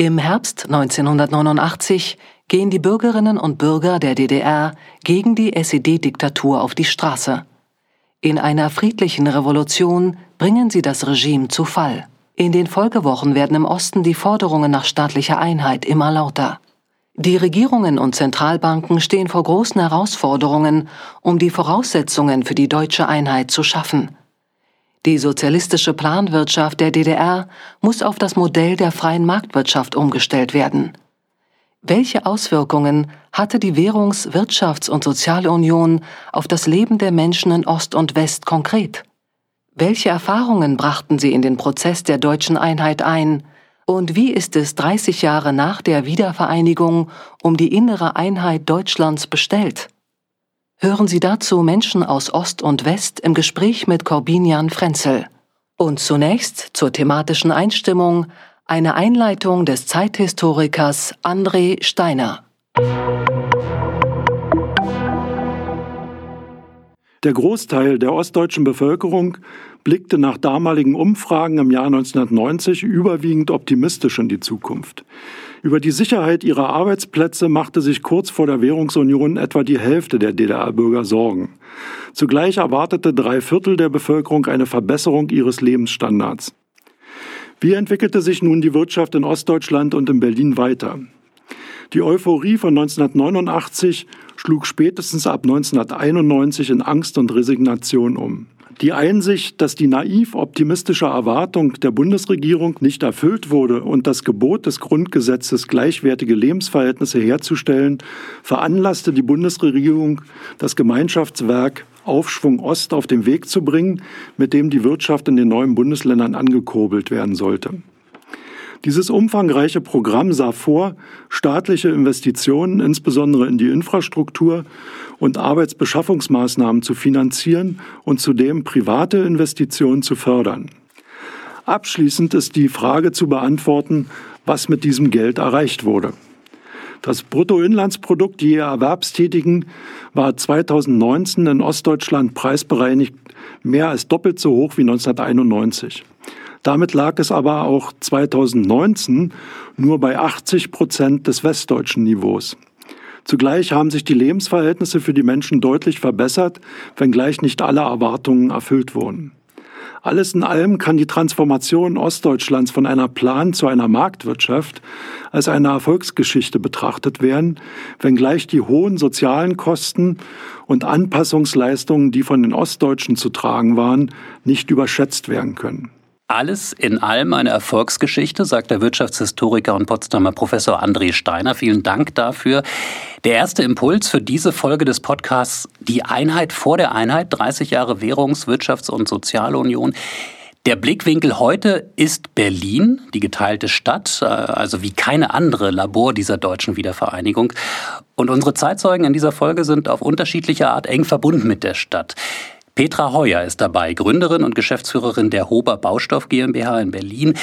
Im Herbst 1989 gehen die Bürgerinnen und Bürger der DDR gegen die SED-Diktatur auf die Straße. In einer friedlichen Revolution bringen sie das Regime zu Fall. In den Folgewochen werden im Osten die Forderungen nach staatlicher Einheit immer lauter. Die Regierungen und Zentralbanken stehen vor großen Herausforderungen, um die Voraussetzungen für die deutsche Einheit zu schaffen. Die sozialistische Planwirtschaft der DDR muss auf das Modell der freien Marktwirtschaft umgestellt werden. Welche Auswirkungen hatte die Währungs-, Wirtschafts- und Sozialunion auf das Leben der Menschen in Ost und West konkret? Welche Erfahrungen brachten Sie in den Prozess der deutschen Einheit ein? Und wie ist es 30 Jahre nach der Wiedervereinigung um die innere Einheit Deutschlands bestellt? Hören Sie dazu Menschen aus Ost und West im Gespräch mit Corbinian Frenzel. Und zunächst zur thematischen Einstimmung eine Einleitung des Zeithistorikers André Steiner. Der Großteil der ostdeutschen Bevölkerung blickte nach damaligen Umfragen im Jahr 1990 überwiegend optimistisch in die Zukunft. Über die Sicherheit ihrer Arbeitsplätze machte sich kurz vor der Währungsunion etwa die Hälfte der DDR-Bürger Sorgen. Zugleich erwartete drei Viertel der Bevölkerung eine Verbesserung ihres Lebensstandards. Wie entwickelte sich nun die Wirtschaft in Ostdeutschland und in Berlin weiter? Die Euphorie von 1989 schlug spätestens ab 1991 in Angst und Resignation um. Die Einsicht, dass die naiv optimistische Erwartung der Bundesregierung nicht erfüllt wurde und das Gebot des Grundgesetzes gleichwertige Lebensverhältnisse herzustellen, veranlasste die Bundesregierung, das Gemeinschaftswerk Aufschwung Ost auf den Weg zu bringen, mit dem die Wirtschaft in den neuen Bundesländern angekurbelt werden sollte. Dieses umfangreiche Programm sah vor, staatliche Investitionen, insbesondere in die Infrastruktur und Arbeitsbeschaffungsmaßnahmen zu finanzieren und zudem private Investitionen zu fördern. Abschließend ist die Frage zu beantworten, was mit diesem Geld erreicht wurde. Das Bruttoinlandsprodukt je Erwerbstätigen war 2019 in Ostdeutschland preisbereinigt mehr als doppelt so hoch wie 1991. Damit lag es aber auch 2019 nur bei 80 Prozent des westdeutschen Niveaus. Zugleich haben sich die Lebensverhältnisse für die Menschen deutlich verbessert, wenngleich nicht alle Erwartungen erfüllt wurden. Alles in allem kann die Transformation Ostdeutschlands von einer Plan zu einer Marktwirtschaft als eine Erfolgsgeschichte betrachtet werden, wenngleich die hohen sozialen Kosten und Anpassungsleistungen, die von den Ostdeutschen zu tragen waren, nicht überschätzt werden können. Alles in allem eine Erfolgsgeschichte, sagt der Wirtschaftshistoriker und Potsdamer Professor André Steiner. Vielen Dank dafür. Der erste Impuls für diese Folge des Podcasts, die Einheit vor der Einheit, 30 Jahre Währungs-, Wirtschafts- und Sozialunion. Der Blickwinkel heute ist Berlin, die geteilte Stadt, äh, also wie keine andere Labor dieser deutschen Wiedervereinigung. Und unsere Zeitzeugen in dieser Folge sind auf unterschiedliche Art eng verbunden mit der Stadt. Petra Heuer ist dabei, Gründerin und Geschäftsführerin der Hober Baustoff GmbH in Berlin.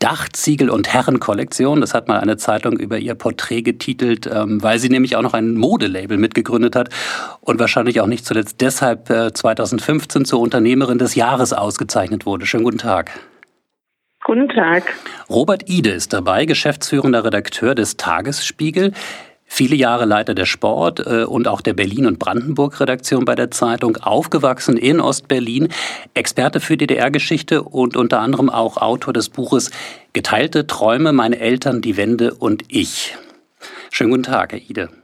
Dachziegel und Herrenkollektion. Das hat mal eine Zeitung über ihr Porträt getitelt, ähm, weil sie nämlich auch noch ein Modelabel mitgegründet hat und wahrscheinlich auch nicht zuletzt deshalb 2015 äh, zur Unternehmerin des Jahres ausgezeichnet wurde. Schönen guten Tag. Guten Tag. Robert Ide ist dabei, geschäftsführender Redakteur des Tagesspiegel. Viele Jahre Leiter der Sport äh, und auch der Berlin- und Brandenburg-Redaktion bei der Zeitung, aufgewachsen in Ostberlin, Experte für DDR-Geschichte und unter anderem auch Autor des Buches Geteilte Träume, meine Eltern, die Wende und ich. Schönen guten Tag, Herr Ide.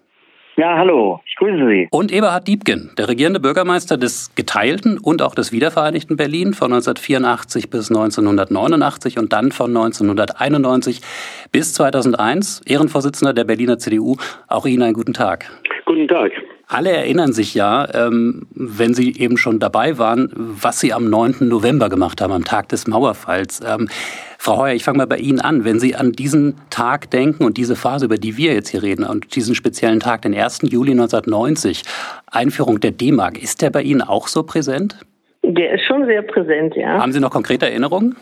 Ja, hallo, ich grüße Sie. Und Eberhard Diebken, der regierende Bürgermeister des geteilten und auch des wiedervereinigten Berlin von 1984 bis 1989 und dann von 1991 bis 2001, Ehrenvorsitzender der Berliner CDU. Auch Ihnen einen guten Tag. Guten Tag. Alle erinnern sich ja, ähm, wenn Sie eben schon dabei waren, was Sie am 9. November gemacht haben, am Tag des Mauerfalls. Ähm, Frau Heuer, ich fange mal bei Ihnen an. Wenn Sie an diesen Tag denken und diese Phase, über die wir jetzt hier reden, und diesen speziellen Tag, den 1. Juli 1990, Einführung der D-Mark, ist der bei Ihnen auch so präsent? Der ist schon sehr präsent, ja. Haben Sie noch konkrete Erinnerungen?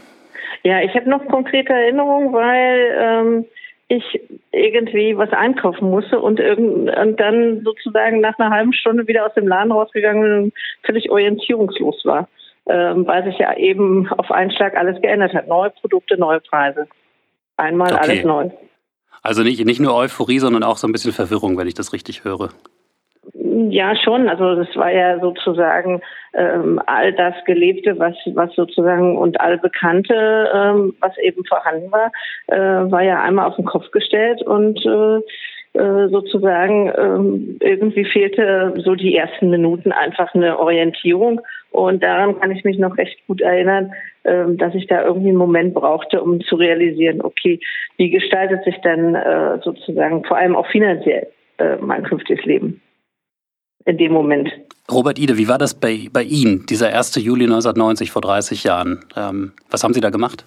Ja, ich habe noch konkrete Erinnerungen, weil ähm, ich irgendwie was einkaufen musste und, und dann sozusagen nach einer halben Stunde wieder aus dem Laden rausgegangen bin und völlig orientierungslos war, ähm, weil sich ja eben auf einen Schlag alles geändert hat. Neue Produkte, neue Preise. Einmal okay. alles neu. Also nicht, nicht nur Euphorie, sondern auch so ein bisschen Verwirrung, wenn ich das richtig höre. Ja, schon. Also das war ja sozusagen ähm, all das Gelebte, was, was sozusagen und all Bekannte, ähm, was eben vorhanden war, äh, war ja einmal auf den Kopf gestellt und äh, äh sozusagen ähm, irgendwie fehlte so die ersten Minuten einfach eine Orientierung und daran kann ich mich noch recht gut erinnern, ähm, dass ich da irgendwie einen Moment brauchte, um zu realisieren, okay, wie gestaltet sich dann äh, sozusagen vor allem auch finanziell äh, mein künftiges Leben in dem Moment. Robert Ide, wie war das bei, bei Ihnen, dieser 1. Juli 1990 vor 30 Jahren? Ähm, was haben Sie da gemacht?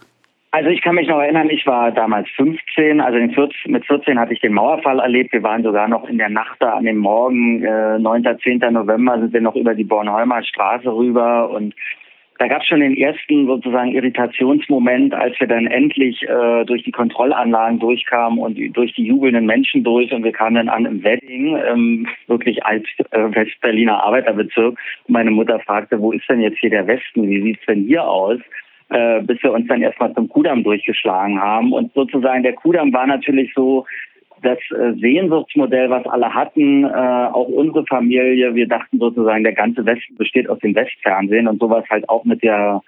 Also ich kann mich noch erinnern, ich war damals 15, also 14, mit 14 hatte ich den Mauerfall erlebt. Wir waren sogar noch in der Nacht da an dem Morgen, äh, 9. 10. November sind wir noch über die Bornholmer Straße rüber und da gab es schon den ersten sozusagen Irritationsmoment, als wir dann endlich äh, durch die Kontrollanlagen durchkamen und durch die jubelnden Menschen durch und wir kamen dann an im Wedding, ähm, wirklich als äh, Westberliner Arbeiterbezirk. Und meine Mutter fragte, wo ist denn jetzt hier der Westen? Wie sieht's denn hier aus? Äh, bis wir uns dann erstmal zum Kudamm durchgeschlagen haben. Und sozusagen der Kudamm war natürlich so das äh, Sehnsuchtsmodell, was alle hatten, äh, auch unsere Familie, wir dachten sozusagen, der ganze Westen besteht aus dem Westfernsehen und sowas halt auch mit der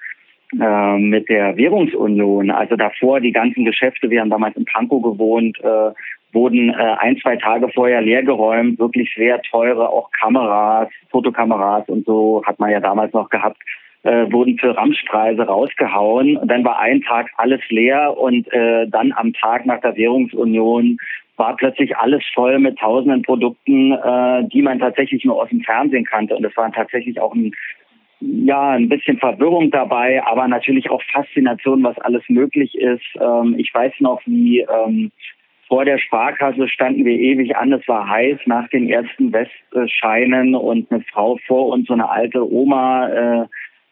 äh, mit der Währungsunion. Also davor die ganzen Geschäfte, wir haben damals in Pankow gewohnt, äh, wurden äh, ein, zwei Tage vorher leergeräumt, wirklich sehr teure, auch Kameras, Fotokameras und so hat man ja damals noch gehabt, äh, wurden für Ramschpreise rausgehauen. Und dann war ein Tag alles leer und dann am Tag nach der Währungsunion war plötzlich alles voll mit tausenden Produkten, äh, die man tatsächlich nur aus dem Fernsehen kannte. Und es war tatsächlich auch ein, ja, ein bisschen Verwirrung dabei, aber natürlich auch Faszination, was alles möglich ist. Ähm, ich weiß noch, wie ähm, vor der Sparkasse standen wir ewig an. Es war heiß nach den ersten Westscheinen und eine Frau vor uns, so eine alte Oma, äh,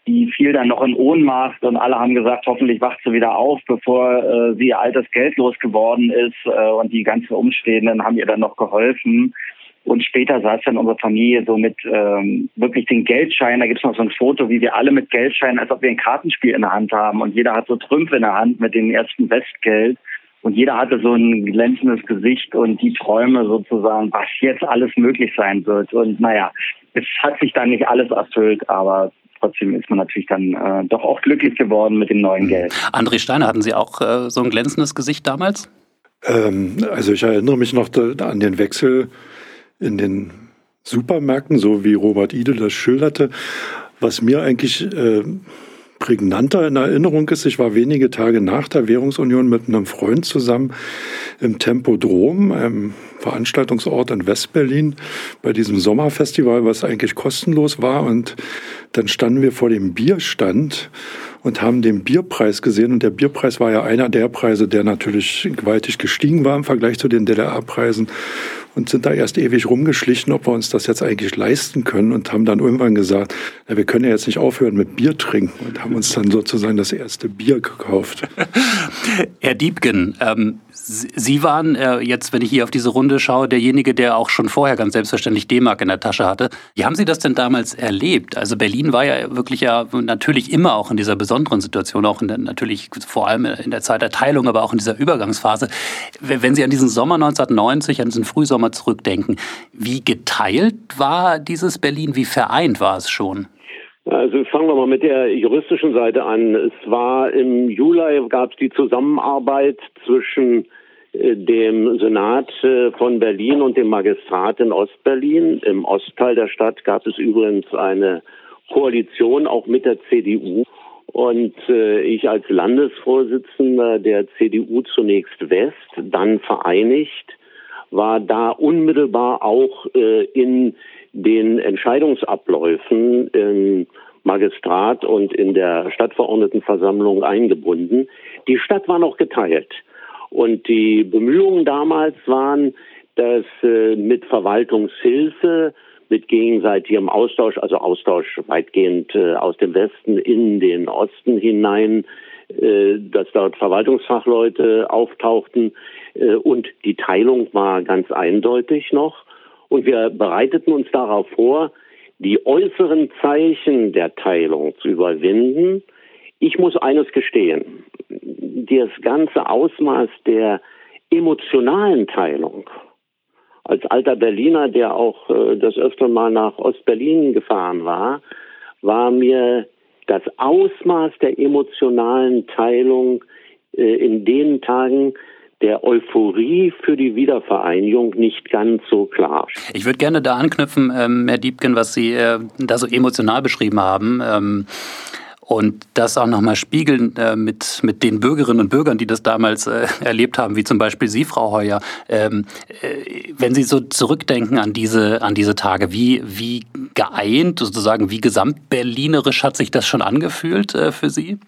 die fiel dann noch in Ohnmacht und alle haben gesagt, hoffentlich wacht sie wieder auf, bevor äh, sie ihr altes Geld losgeworden ist. Äh, und die ganzen Umstehenden haben ihr dann noch geholfen. Und später saß dann unsere Familie so mit ähm, wirklich den Geldscheinen. Da gibt es noch so ein Foto, wie wir alle mit Geldscheinen, als ob wir ein Kartenspiel in der Hand haben. Und jeder hat so Trümpfe in der Hand mit dem ersten Westgeld. Und jeder hatte so ein glänzendes Gesicht und die Träume sozusagen, was jetzt alles möglich sein wird. Und naja, es hat sich dann nicht alles erfüllt, aber trotzdem ist man natürlich dann äh, doch auch glücklich geworden mit dem neuen mhm. Geld. André Steiner, hatten Sie auch äh, so ein glänzendes Gesicht damals? Ähm, also ich erinnere mich noch da, an den Wechsel in den Supermärkten, so wie Robert Ide das schilderte. Was mir eigentlich äh, prägnanter in Erinnerung ist, ich war wenige Tage nach der Währungsunion mit einem Freund zusammen im Tempodrom, einem Veranstaltungsort in Westberlin, bei diesem Sommerfestival, was eigentlich kostenlos war. Und dann standen wir vor dem Bierstand und haben den Bierpreis gesehen. Und der Bierpreis war ja einer der Preise, der natürlich gewaltig gestiegen war im Vergleich zu den DDR-Preisen und sind da erst ewig rumgeschlichen, ob wir uns das jetzt eigentlich leisten können und haben dann irgendwann gesagt, na, wir können ja jetzt nicht aufhören mit Bier trinken und haben uns dann sozusagen das erste Bier gekauft. Herr Diebgen, ähm, Sie waren äh, jetzt, wenn ich hier auf diese Runde schaue, derjenige, der auch schon vorher ganz selbstverständlich D-Mark in der Tasche hatte. Wie haben Sie das denn damals erlebt? Also Berlin war ja wirklich ja natürlich immer auch in dieser besonderen Situation, auch der, natürlich vor allem in der Zeit der Teilung, aber auch in dieser Übergangsphase. Wenn Sie an diesen Sommer 1990, an diesen Frühsommer zurückdenken, wie geteilt war dieses Berlin? Wie vereint war es schon? Also fangen wir mal mit der juristischen Seite an. Es war im Juli gab es die Zusammenarbeit zwischen äh, dem Senat äh, von Berlin und dem Magistrat in Ostberlin. Im Ostteil der Stadt gab es übrigens eine Koalition auch mit der CDU. Und äh, ich als Landesvorsitzender der CDU zunächst West, dann vereinigt, war da unmittelbar auch äh, in den Entscheidungsabläufen im Magistrat und in der Stadtverordnetenversammlung eingebunden. Die Stadt war noch geteilt. Und die Bemühungen damals waren, dass äh, mit Verwaltungshilfe, mit gegenseitigem Austausch, also Austausch weitgehend äh, aus dem Westen in den Osten hinein, äh, dass dort Verwaltungsfachleute auftauchten. Äh, und die Teilung war ganz eindeutig noch. Und wir bereiteten uns darauf vor, die äußeren Zeichen der Teilung zu überwinden. Ich muss eines gestehen. Das ganze Ausmaß der emotionalen Teilung, als alter Berliner, der auch äh, das öfter mal nach Ostberlin gefahren war, war mir das Ausmaß der emotionalen Teilung äh, in den Tagen der Euphorie für die Wiedervereinigung nicht ganz so klar. Ich würde gerne da anknüpfen, ähm, Herr Diebken, was Sie äh, da so emotional beschrieben haben. Ähm, und das auch nochmal spiegeln äh, mit, mit den Bürgerinnen und Bürgern, die das damals äh, erlebt haben, wie zum Beispiel Sie, Frau Heuer. Ähm, äh, wenn Sie so zurückdenken an diese, an diese Tage, wie, wie geeint, sozusagen, wie gesamtberlinerisch hat sich das schon angefühlt äh, für Sie?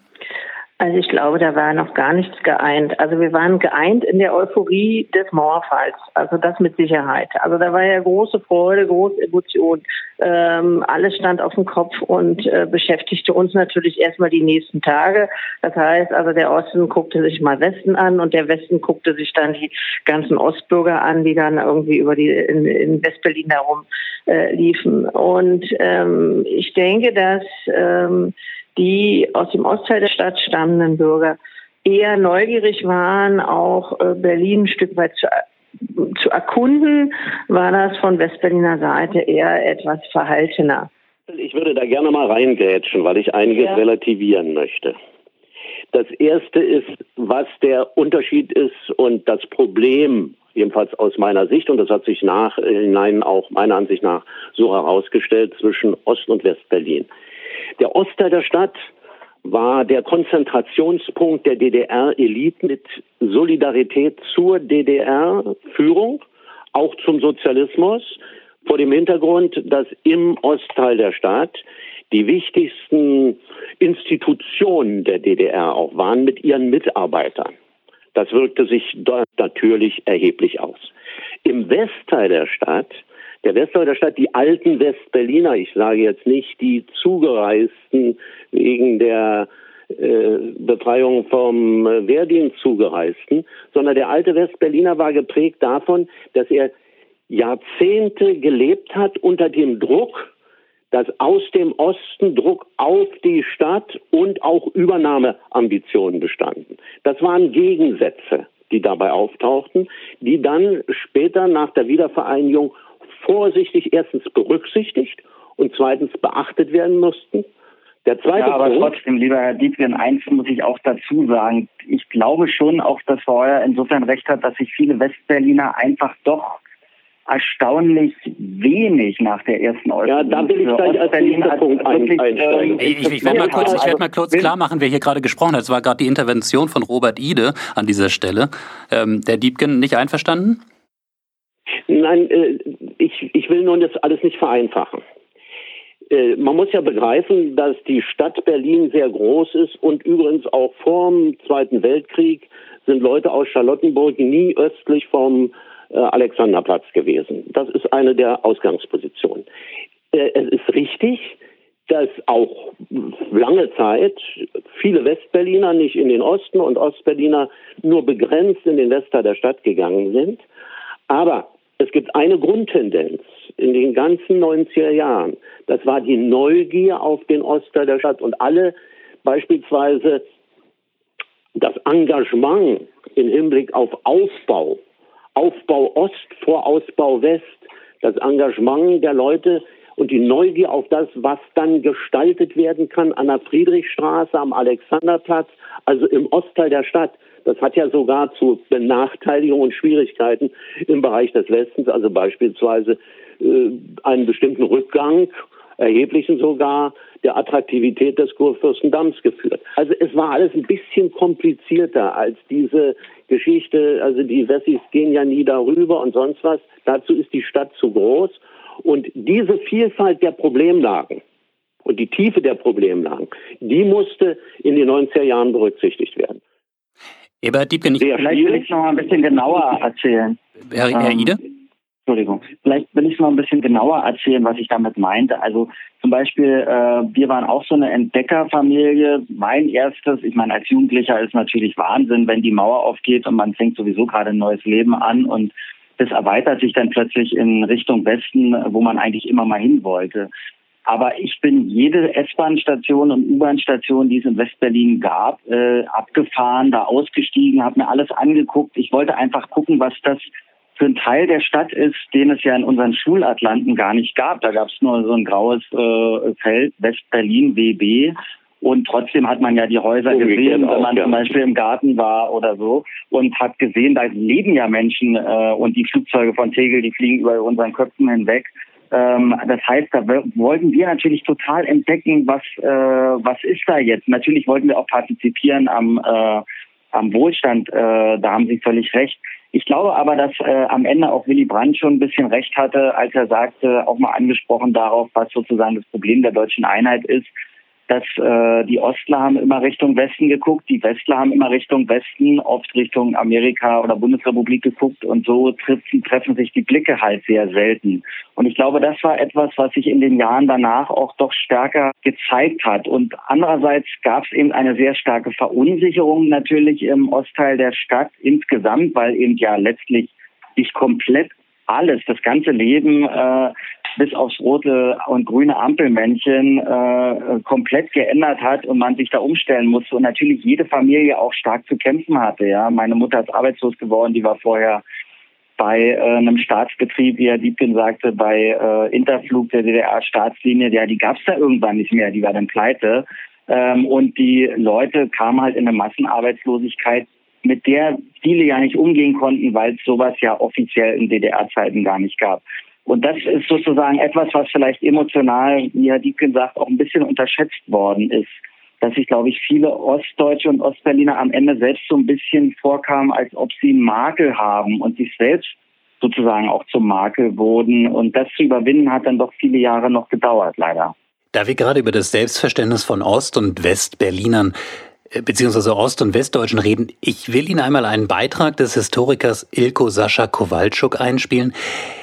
Also ich glaube, da war noch gar nichts geeint. Also wir waren geeint in der Euphorie des Mauerfalls. Also das mit Sicherheit. Also da war ja große Freude, große Emotion. Ähm, alles stand auf dem Kopf und äh, beschäftigte uns natürlich erstmal die nächsten Tage. Das heißt, also der Osten guckte sich mal Westen an und der Westen guckte sich dann die ganzen Ostbürger an, die dann irgendwie über die in, in Westberlin herum äh, liefen. Und ähm, ich denke, dass ähm, die aus dem Ostteil der Stadt stammenden Bürger eher neugierig waren, auch äh, Berlin ein Stück weit zu, zu erkunden, war das von Westberliner Seite eher etwas verhaltener. Ich würde da gerne mal reingrätschen, weil ich einiges ja. relativieren möchte. Das erste ist, was der Unterschied ist und das Problem, jedenfalls aus meiner Sicht, und das hat sich nachhinein auch meiner Ansicht nach so herausgestellt zwischen Ost- und Westberlin. Der Ostteil der Stadt war der Konzentrationspunkt der DDR-Elite mit Solidarität zur DDR-Führung, auch zum Sozialismus, vor dem Hintergrund, dass im Ostteil der Stadt die wichtigsten Institutionen der DDR auch waren mit ihren Mitarbeitern. Das wirkte sich dort natürlich erheblich aus. Im Westteil der Stadt der Westteil der Stadt, die alten Westberliner, ich sage jetzt nicht die Zugereisten wegen der äh, Befreiung vom äh, Wehrdienst Zugereisten, sondern der alte Westberliner war geprägt davon, dass er Jahrzehnte gelebt hat unter dem Druck, dass aus dem Osten Druck auf die Stadt und auch Übernahmeambitionen bestanden. Das waren Gegensätze, die dabei auftauchten, die dann später nach der Wiedervereinigung vorsichtig erstens berücksichtigt und zweitens beachtet werden mussten. Der zweite ja, aber Punkt, trotzdem, lieber Herr Diebken, eins muss ich auch dazu sagen. Ich glaube schon auch, dass Frau Heuer insofern recht hat, dass sich viele Westberliner einfach doch erstaunlich wenig nach der ersten Äußerung. Ja, da will ich gleich als nächster Punkt einsteigen. Äh, ich, ich werde mal kurz, ich werd mal kurz klar machen, wer hier gerade gesprochen hat. Es war gerade die Intervention von Robert Ide an dieser Stelle. Ähm, der Diebken nicht einverstanden? Nein, äh, ich, ich will nun das alles nicht vereinfachen. Äh, man muss ja begreifen, dass die Stadt Berlin sehr groß ist und übrigens auch vor dem Zweiten Weltkrieg sind Leute aus Charlottenburg nie östlich vom äh, Alexanderplatz gewesen. Das ist eine der Ausgangspositionen. Es ist richtig, dass auch lange Zeit viele Westberliner nicht in den Osten und Ostberliner nur begrenzt in den Westteil der Stadt gegangen sind. Aber es gibt eine Grundtendenz in den ganzen 90er Jahren. Das war die Neugier auf den Ostteil der Stadt und alle beispielsweise das Engagement im Hinblick auf Aufbau, Aufbau Ost vor Ausbau West, das Engagement der Leute und die Neugier auf das, was dann gestaltet werden kann an der Friedrichstraße, am Alexanderplatz, also im Ostteil der Stadt. Das hat ja sogar zu Benachteiligungen und Schwierigkeiten im Bereich des Westens, also beispielsweise äh, einen bestimmten Rückgang, erheblichen sogar, der Attraktivität des Kurfürstendamms geführt. Also es war alles ein bisschen komplizierter als diese Geschichte, also die Wessis gehen ja nie darüber und sonst was. Dazu ist die Stadt zu groß. Und diese Vielfalt der Problemlagen und die Tiefe der Problemlagen, die musste in den 90er Jahren berücksichtigt werden. Ebert Diebken, ich Vielleicht will ich noch mal ein bisschen genauer erzählen. Herr, Herr Ide? Ähm, Entschuldigung. Vielleicht will ich noch ein bisschen genauer erzählen, was ich damit meinte. Also zum Beispiel, äh, wir waren auch so eine Entdeckerfamilie. Mein erstes, ich meine, als Jugendlicher ist natürlich Wahnsinn, wenn die Mauer aufgeht und man fängt sowieso gerade ein neues Leben an und das erweitert sich dann plötzlich in Richtung Westen, wo man eigentlich immer mal hin wollte. Aber ich bin jede S-Bahn-Station und U-Bahn-Station, die es in Westberlin gab, äh, abgefahren, da ausgestiegen, habe mir alles angeguckt. Ich wollte einfach gucken, was das für ein Teil der Stadt ist, den es ja in unseren Schulatlanten gar nicht gab. Da gab es nur so ein graues äh, Feld, West-Berlin, WB. Und trotzdem hat man ja die Häuser gesehen, wenn man ja. zum Beispiel im Garten war oder so und hat gesehen, da leben ja Menschen äh, und die Flugzeuge von Tegel, die fliegen über unseren Köpfen hinweg. Ähm, das heißt, da wollten wir natürlich total entdecken, was äh, was ist da jetzt. Natürlich wollten wir auch partizipieren am äh, am Wohlstand. Äh, da haben Sie völlig recht. Ich glaube aber, dass äh, am Ende auch Willy Brandt schon ein bisschen recht hatte, als er sagte, auch mal angesprochen darauf, was sozusagen das Problem der deutschen Einheit ist, dass äh, die Ostler haben immer Richtung Westen geguckt, die Westler haben immer Richtung Westen, oft Richtung Amerika oder Bundesrepublik geguckt und so treffen, treffen sich die Blicke halt sehr selten. Und ich glaube, das war etwas, was sich in den Jahren danach auch doch stärker gezeigt hat. Und andererseits gab es eben eine sehr starke Verunsicherung natürlich im Ostteil der Stadt insgesamt, weil eben ja letztlich sich komplett alles, das ganze Leben äh, bis aufs rote und grüne Ampelmännchen äh, komplett geändert hat und man sich da umstellen musste und natürlich jede Familie auch stark zu kämpfen hatte. Ja, meine Mutter ist arbeitslos geworden, die war vorher bei äh, einem Staatsbetrieb, wie Herr Diebken sagte, bei äh, Interflug der DDR-Staatslinie, ja, die gab es da irgendwann nicht mehr, die war dann pleite. Ähm, und die Leute kamen halt in eine Massenarbeitslosigkeit, mit der viele ja nicht umgehen konnten, weil es sowas ja offiziell in DDR-Zeiten gar nicht gab. Und das ist sozusagen etwas, was vielleicht emotional, wie Herr Diebken sagt, auch ein bisschen unterschätzt worden ist. Dass sich, glaube ich, viele Ostdeutsche und Ostberliner am Ende selbst so ein bisschen vorkamen, als ob sie einen Makel haben und sich selbst sozusagen auch zum Makel wurden. Und das zu überwinden hat dann doch viele Jahre noch gedauert, leider. Da wir gerade über das Selbstverständnis von Ost- und Westberlinern beziehungsweise Ost- und Westdeutschen reden. Ich will Ihnen einmal einen Beitrag des Historikers Ilko Sascha Kowalczuk einspielen.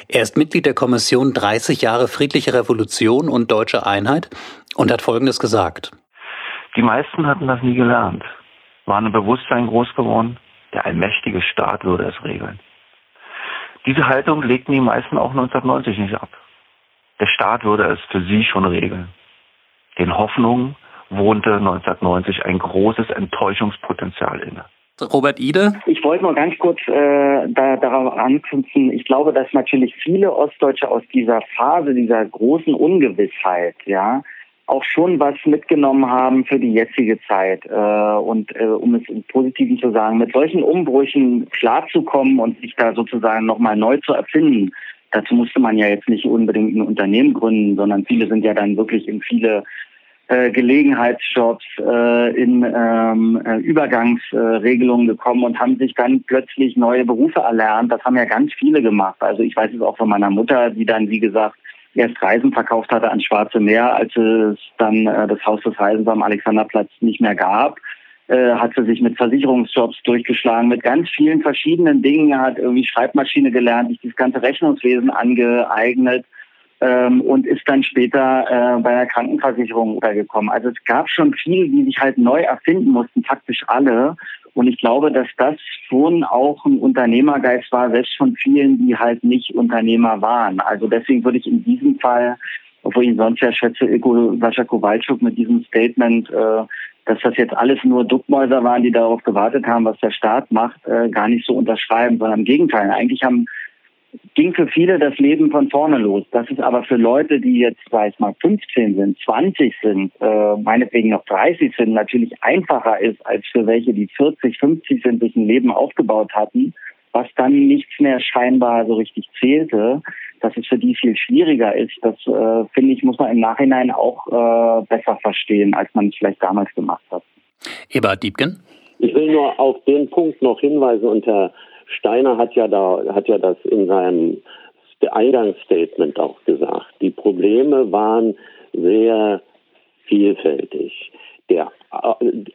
Er ist Mitglied der Kommission 30 Jahre friedliche Revolution und deutsche Einheit und hat Folgendes gesagt. Die meisten hatten das nie gelernt, waren im Bewusstsein groß geworden, der allmächtige Staat würde es regeln. Diese Haltung legten die meisten auch 1990 nicht ab. Der Staat würde es für sie schon regeln. Den Hoffnungen wohnte 1990 ein großes Enttäuschungspotenzial inne. Robert Ide? Ich wollte nur ganz kurz äh, da, darauf anknüpfen. Ich glaube, dass natürlich viele Ostdeutsche aus dieser Phase, dieser großen Ungewissheit, ja, auch schon was mitgenommen haben für die jetzige Zeit. Äh, und äh, um es im Positiven zu sagen, mit solchen Umbrüchen klarzukommen und sich da sozusagen nochmal neu zu erfinden, dazu musste man ja jetzt nicht unbedingt ein Unternehmen gründen, sondern viele sind ja dann wirklich in viele äh, Gelegenheitsjobs, äh, in ähm, äh, Übergangsregelungen gekommen und haben sich dann plötzlich neue Berufe erlernt. Das haben ja ganz viele gemacht. Also ich weiß es auch von meiner Mutter, die dann, wie gesagt, erst Reisen verkauft hatte ans Schwarze Meer, als es dann äh, das Haus des Reisens am Alexanderplatz nicht mehr gab. Äh, hat sie sich mit Versicherungsjobs durchgeschlagen, mit ganz vielen verschiedenen Dingen, hat irgendwie Schreibmaschine gelernt, sich das ganze Rechnungswesen angeeignet ähm, und ist dann später äh, bei der Krankenversicherung untergekommen. Also es gab schon viele, die sich halt neu erfinden mussten, faktisch alle. Und ich glaube, dass das schon auch ein Unternehmergeist war, selbst von vielen, die halt nicht Unternehmer waren. Also deswegen würde ich in diesem Fall, obwohl ich ihn sonst ja schätze, Iko Sascha Kowalczuk mit diesem Statement, äh, dass das jetzt alles nur Duckmäuser waren, die darauf gewartet haben, was der Staat macht, äh, gar nicht so unterschreiben, sondern im Gegenteil. Eigentlich haben ging für viele das Leben von vorne los. Das ist aber für Leute, die jetzt, sag ich mal, 15 sind, 20 sind, äh, meinetwegen noch 30 sind, natürlich einfacher ist als für welche, die 40, 50 sind, sich ein Leben aufgebaut hatten, was dann nichts mehr scheinbar so richtig zählte, dass es für die viel schwieriger ist. Das, äh, finde ich, muss man im Nachhinein auch äh, besser verstehen, als man es vielleicht damals gemacht hat. Eberhard Diebken? Ich will nur auf den Punkt noch hinweisen unter Steiner hat ja da, hat ja das in seinem Eingangsstatement auch gesagt. Die Probleme waren sehr vielfältig. Der,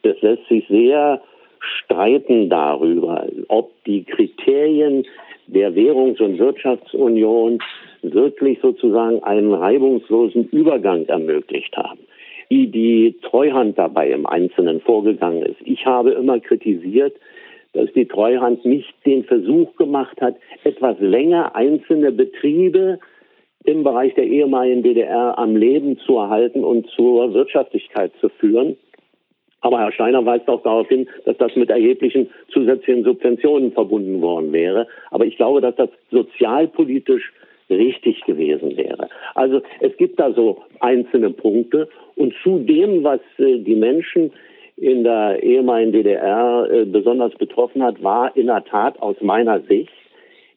es lässt sich sehr streiten darüber, ob die Kriterien der Währungs- und Wirtschaftsunion wirklich sozusagen einen reibungslosen Übergang ermöglicht haben. Wie die Treuhand dabei im Einzelnen vorgegangen ist. Ich habe immer kritisiert, dass die Treuhand nicht den Versuch gemacht hat, etwas länger einzelne Betriebe im Bereich der ehemaligen DDR am Leben zu erhalten und zur Wirtschaftlichkeit zu führen. Aber Herr Steiner weist auch darauf hin, dass das mit erheblichen zusätzlichen Subventionen verbunden worden wäre. Aber ich glaube, dass das sozialpolitisch richtig gewesen wäre. Also es gibt da so einzelne Punkte. Und zu dem, was äh, die Menschen in der ehemaligen DDR äh, besonders betroffen hat, war in der Tat aus meiner Sicht,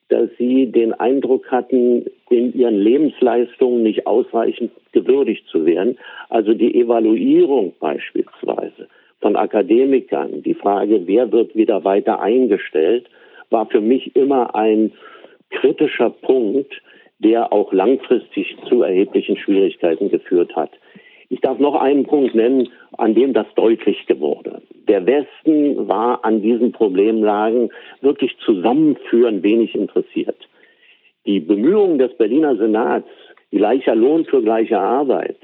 dass sie den Eindruck hatten, in ihren Lebensleistungen nicht ausreichend gewürdigt zu werden. Also die Evaluierung beispielsweise von Akademikern, die Frage, wer wird wieder weiter eingestellt, war für mich immer ein kritischer Punkt, der auch langfristig zu erheblichen Schwierigkeiten geführt hat. Ich darf noch einen Punkt nennen, an dem das deutlich geworden. Der Westen war an diesen Problemlagen wirklich zusammenführend wenig interessiert. Die Bemühungen des Berliner Senats, gleicher Lohn für gleiche Arbeit,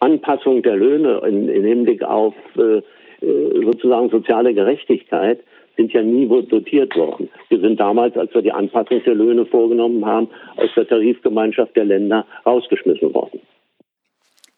Anpassung der Löhne in Hinblick auf äh, äh sozusagen soziale Gerechtigkeit, sind ja nie dotiert worden. Wir sind damals, als wir die Anpassung der Löhne vorgenommen haben, aus der Tarifgemeinschaft der Länder rausgeschmissen worden.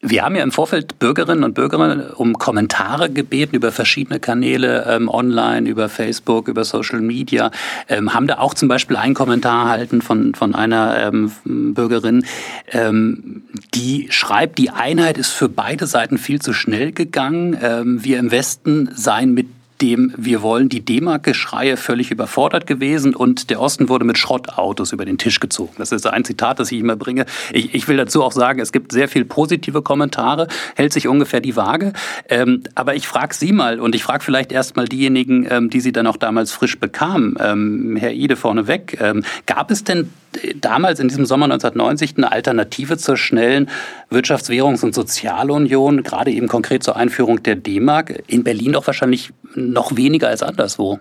Wir haben ja im Vorfeld Bürgerinnen und Bürger um Kommentare gebeten über verschiedene Kanäle ähm, online, über Facebook, über Social Media. Ähm, haben da auch zum Beispiel einen Kommentar erhalten von, von einer ähm, Bürgerin, ähm, die schreibt, die Einheit ist für beide Seiten viel zu schnell gegangen. Ähm, wir im Westen seien mit dem wir wollen die D-Mark-Geschreie völlig überfordert gewesen und der Osten wurde mit Schrottautos über den Tisch gezogen. Das ist ein Zitat, das ich immer bringe. Ich, ich will dazu auch sagen, es gibt sehr viel positive Kommentare, hält sich ungefähr die Waage. Ähm, aber ich frage Sie mal und ich frage vielleicht erst mal diejenigen, ähm, die Sie dann auch damals frisch bekamen. Ähm, Herr Ide vorneweg, ähm, gab es denn damals in diesem Sommer 1990 eine Alternative zur schnellen Wirtschafts-, Währungs- und Sozialunion, gerade eben konkret zur Einführung der D-Mark, in Berlin doch wahrscheinlich noch weniger als anderswo.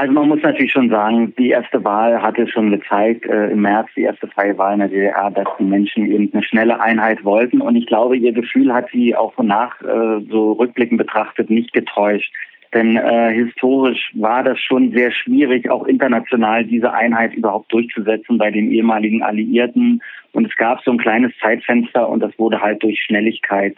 Also man muss natürlich schon sagen, die erste Wahl hatte schon gezeigt, äh, im März die erste freie Wahl in der DDR, dass die Menschen eben eine schnelle Einheit wollten. Und ich glaube, ihr Gefühl hat sie auch nach äh, so rückblickend betrachtet nicht getäuscht. Denn äh, historisch war das schon sehr schwierig, auch international diese Einheit überhaupt durchzusetzen bei den ehemaligen Alliierten. Und es gab so ein kleines Zeitfenster und das wurde halt durch Schnelligkeit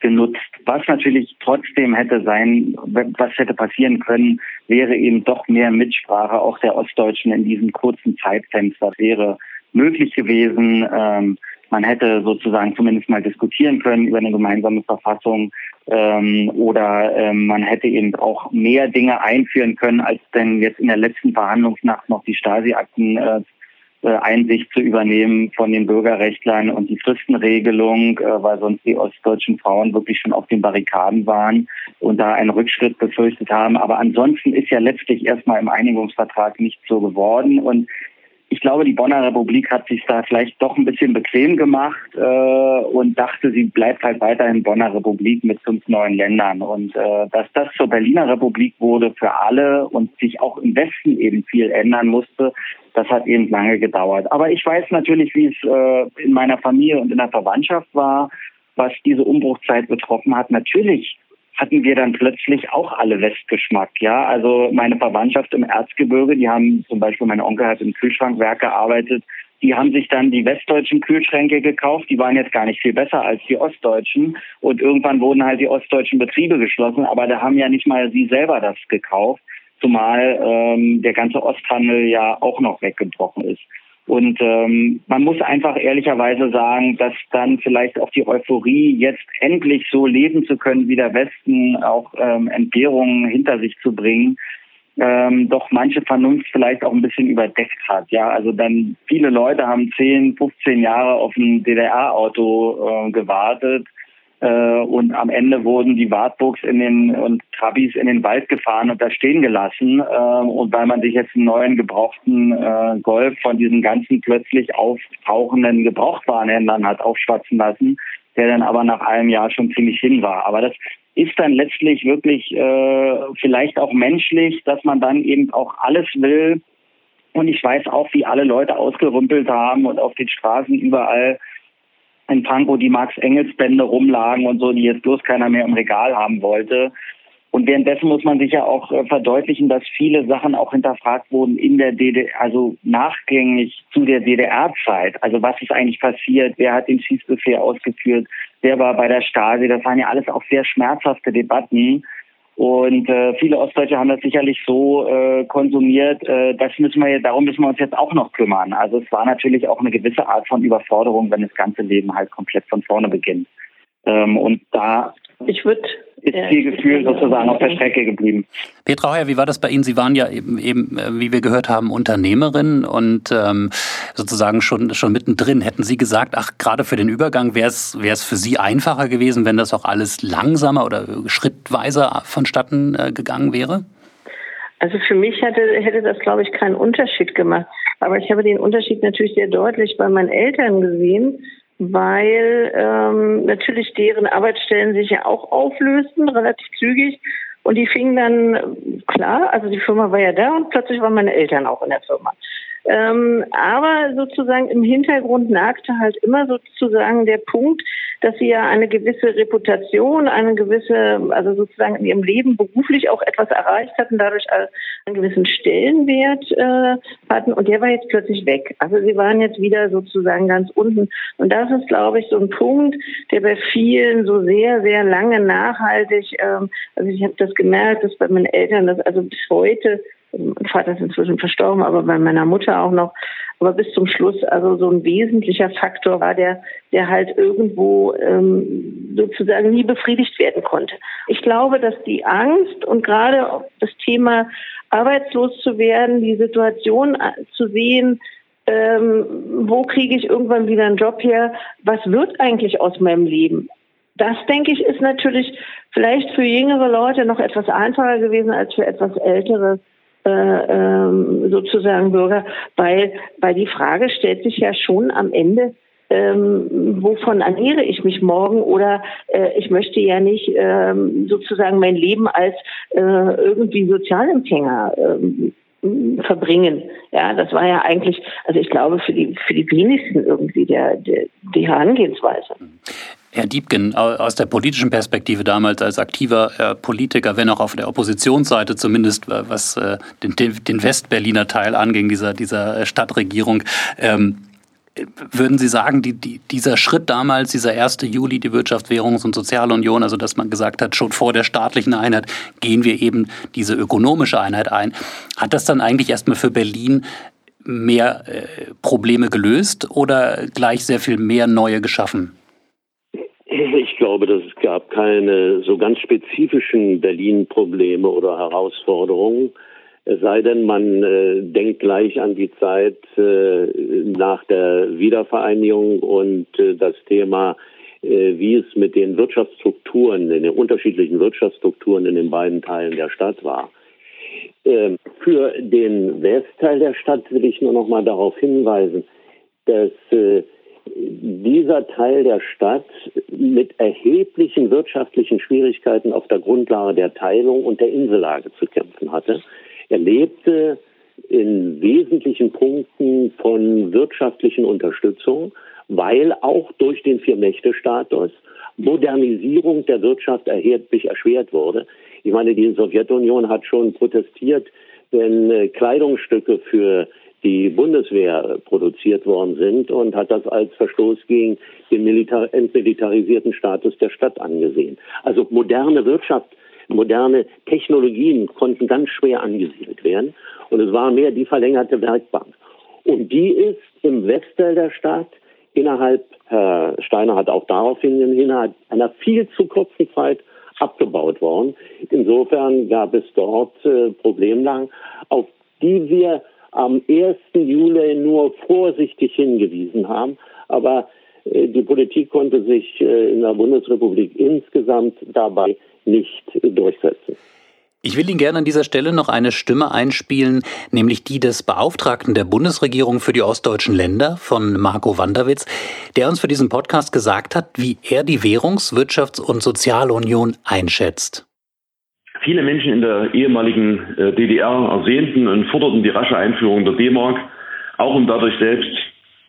genutzt. Was natürlich trotzdem hätte sein, was hätte passieren können, wäre eben doch mehr Mitsprache auch der Ostdeutschen in diesem kurzen Zeitfenster wäre möglich gewesen. Ähm, man hätte sozusagen zumindest mal diskutieren können über eine gemeinsame Verfassung ähm, oder ähm, man hätte eben auch mehr Dinge einführen können, als denn jetzt in der letzten Verhandlungsnacht noch die Stasi-Akten äh, Einsicht zu übernehmen von den Bürgerrechtlern und die Fristenregelung, äh, weil sonst die ostdeutschen Frauen wirklich schon auf den Barrikaden waren und da einen Rückschritt befürchtet haben. Aber ansonsten ist ja letztlich erstmal im Einigungsvertrag nicht so geworden und ich glaube, die Bonner Republik hat sich da vielleicht doch ein bisschen bequem gemacht äh, und dachte, sie bleibt halt weiterhin Bonner Republik mit fünf neuen Ländern. Und äh, dass das zur Berliner Republik wurde für alle und sich auch im Westen eben viel ändern musste, das hat eben lange gedauert. Aber ich weiß natürlich, wie es äh, in meiner Familie und in der Verwandtschaft war, was diese Umbruchzeit betroffen hat. Natürlich hatten wir dann plötzlich auch alle Westgeschmack. Ja, also meine Verwandtschaft im Erzgebirge, die haben zum Beispiel, mein Onkel hat im Kühlschrankwerk gearbeitet, die haben sich dann die westdeutschen Kühlschränke gekauft. Die waren jetzt gar nicht viel besser als die ostdeutschen. Und irgendwann wurden halt die ostdeutschen Betriebe geschlossen. Aber da haben ja nicht mal sie selber das gekauft. Zumal ähm, der ganze Osthandel ja auch noch weggebrochen ist. Und ähm, man muss einfach ehrlicherweise sagen, dass dann vielleicht auch die Euphorie, jetzt endlich so leben zu können wie der Westen, auch ähm, Entbehrungen hinter sich zu bringen, ähm, doch manche Vernunft vielleicht auch ein bisschen überdeckt hat. Ja, also dann viele Leute haben 10, 15 Jahre auf ein DDR-Auto äh, gewartet und am Ende wurden die Wartburgs in den und Trabis in den Wald gefahren und da stehen gelassen. Äh, und weil man sich jetzt einen neuen gebrauchten äh, Golf von diesen ganzen plötzlich auftauchenden Gebrauchtwarenhändlern hat aufschwatzen lassen, der dann aber nach einem Jahr schon ziemlich hin war. Aber das ist dann letztlich wirklich äh, vielleicht auch menschlich, dass man dann eben auch alles will. Und ich weiß auch, wie alle Leute ausgerümpelt haben und auf den Straßen überall in Pankow die Max Engels Bände rumlagen und so, die jetzt bloß keiner mehr im Regal haben wollte. Und währenddessen muss man sich ja auch äh, verdeutlichen, dass viele Sachen auch hinterfragt wurden in der DDR, also nachgängig zu der DDR-Zeit. Also was ist eigentlich passiert? Wer hat den Schießbefehl ausgeführt? Wer war bei der Stasi? Das waren ja alles auch sehr schmerzhafte Debatten. Und äh, viele Ostdeutsche haben das sicherlich so äh, konsumiert. Äh, das müssen wir, darum müssen wir uns jetzt auch noch kümmern. Also es war natürlich auch eine gewisse Art von Überforderung, wenn das ganze Leben halt komplett von vorne beginnt. Ähm, und da ich würde ist viel Gefühl sozusagen auf der Strecke geblieben. Petra Heuer, wie war das bei Ihnen? Sie waren ja eben, eben äh, wie wir gehört haben, Unternehmerin und ähm, sozusagen schon, schon mittendrin. Hätten Sie gesagt, ach, gerade für den Übergang wäre es für Sie einfacher gewesen, wenn das auch alles langsamer oder schrittweiser vonstatten äh, gegangen wäre? Also für mich hätte, hätte das, glaube ich, keinen Unterschied gemacht. Aber ich habe den Unterschied natürlich sehr deutlich bei meinen Eltern gesehen weil ähm, natürlich deren Arbeitsstellen sich ja auch auflösten, relativ zügig. Und die fingen dann, klar, also die Firma war ja da und plötzlich waren meine Eltern auch in der Firma. Ähm, aber sozusagen im Hintergrund nagte halt immer sozusagen der Punkt, dass sie ja eine gewisse Reputation, eine gewisse, also sozusagen in ihrem Leben beruflich auch etwas erreicht hatten, dadurch einen gewissen Stellenwert äh, hatten und der war jetzt plötzlich weg. Also sie waren jetzt wieder sozusagen ganz unten. Und das ist, glaube ich, so ein Punkt, der bei vielen so sehr, sehr lange nachhaltig, ähm, also ich habe das gemerkt, dass bei meinen Eltern das also bis heute mein Vater ist inzwischen verstorben, aber bei meiner Mutter auch noch. Aber bis zum Schluss also so ein wesentlicher Faktor war, der, der halt irgendwo ähm, sozusagen nie befriedigt werden konnte. Ich glaube, dass die Angst und gerade das Thema arbeitslos zu werden, die Situation äh, zu sehen, ähm, wo kriege ich irgendwann wieder einen Job her, was wird eigentlich aus meinem Leben? Das, denke ich, ist natürlich vielleicht für jüngere Leute noch etwas einfacher gewesen als für etwas ältere äh, ähm, sozusagen Bürger, weil, weil die Frage stellt sich ja schon am Ende, ähm, wovon ernähre ich mich morgen oder äh, ich möchte ja nicht ähm, sozusagen mein Leben als äh, irgendwie Sozialempfänger ähm, verbringen. Ja, das war ja eigentlich, also ich glaube für die für die wenigsten irgendwie der, der die Herangehensweise. Herr Diebken, aus der politischen Perspektive damals als aktiver äh, Politiker, wenn auch auf der Oppositionsseite zumindest, äh, was äh, den, den Westberliner Teil anging, dieser, dieser Stadtregierung, ähm, würden Sie sagen, die, die, dieser Schritt damals, dieser 1. Juli, die Wirtschafts-, Währungs- und Sozialunion, also dass man gesagt hat, schon vor der staatlichen Einheit gehen wir eben diese ökonomische Einheit ein, hat das dann eigentlich erstmal für Berlin mehr äh, Probleme gelöst oder gleich sehr viel mehr neue geschaffen? Ich glaube, dass es gab keine so ganz spezifischen Berlin-Probleme oder Herausforderungen. Es sei denn, man äh, denkt gleich an die Zeit äh, nach der Wiedervereinigung und äh, das Thema, äh, wie es mit den Wirtschaftsstrukturen, den unterschiedlichen Wirtschaftsstrukturen in den beiden Teilen der Stadt war. Ähm, für den Westteil der Stadt will ich nur noch mal darauf hinweisen, dass äh, dieser Teil der Stadt mit erheblichen wirtschaftlichen Schwierigkeiten auf der Grundlage der Teilung und der Insellage zu kämpfen hatte. Er lebte in wesentlichen Punkten von wirtschaftlichen Unterstützung, weil auch durch den Vier-Mächte-Status Modernisierung der Wirtschaft erheblich erschwert wurde. Ich meine, die Sowjetunion hat schon protestiert, wenn äh, Kleidungsstücke für die Bundeswehr produziert worden sind und hat das als Verstoß gegen den Militar entmilitarisierten Status der Stadt angesehen. Also moderne Wirtschaft, moderne Technologien konnten ganz schwer angesiedelt werden und es war mehr die verlängerte Werkbank. Und die ist im Westteil der Stadt innerhalb, Herr Steiner hat auch darauf hin, innerhalb einer viel zu kurzen Zeit abgebaut worden. Insofern gab es dort äh, Problemlagen, auf die wir am 1. Juli nur vorsichtig hingewiesen haben. Aber äh, die Politik konnte sich äh, in der Bundesrepublik insgesamt dabei nicht durchsetzen. Ich will Ihnen gerne an dieser Stelle noch eine Stimme einspielen, nämlich die des Beauftragten der Bundesregierung für die ostdeutschen Länder von Marco Wanderwitz, der uns für diesen Podcast gesagt hat, wie er die Währungs-, Wirtschafts- und Sozialunion einschätzt. Viele Menschen in der ehemaligen äh, DDR ersehnten und forderten die rasche Einführung der D-Mark, auch um dadurch selbst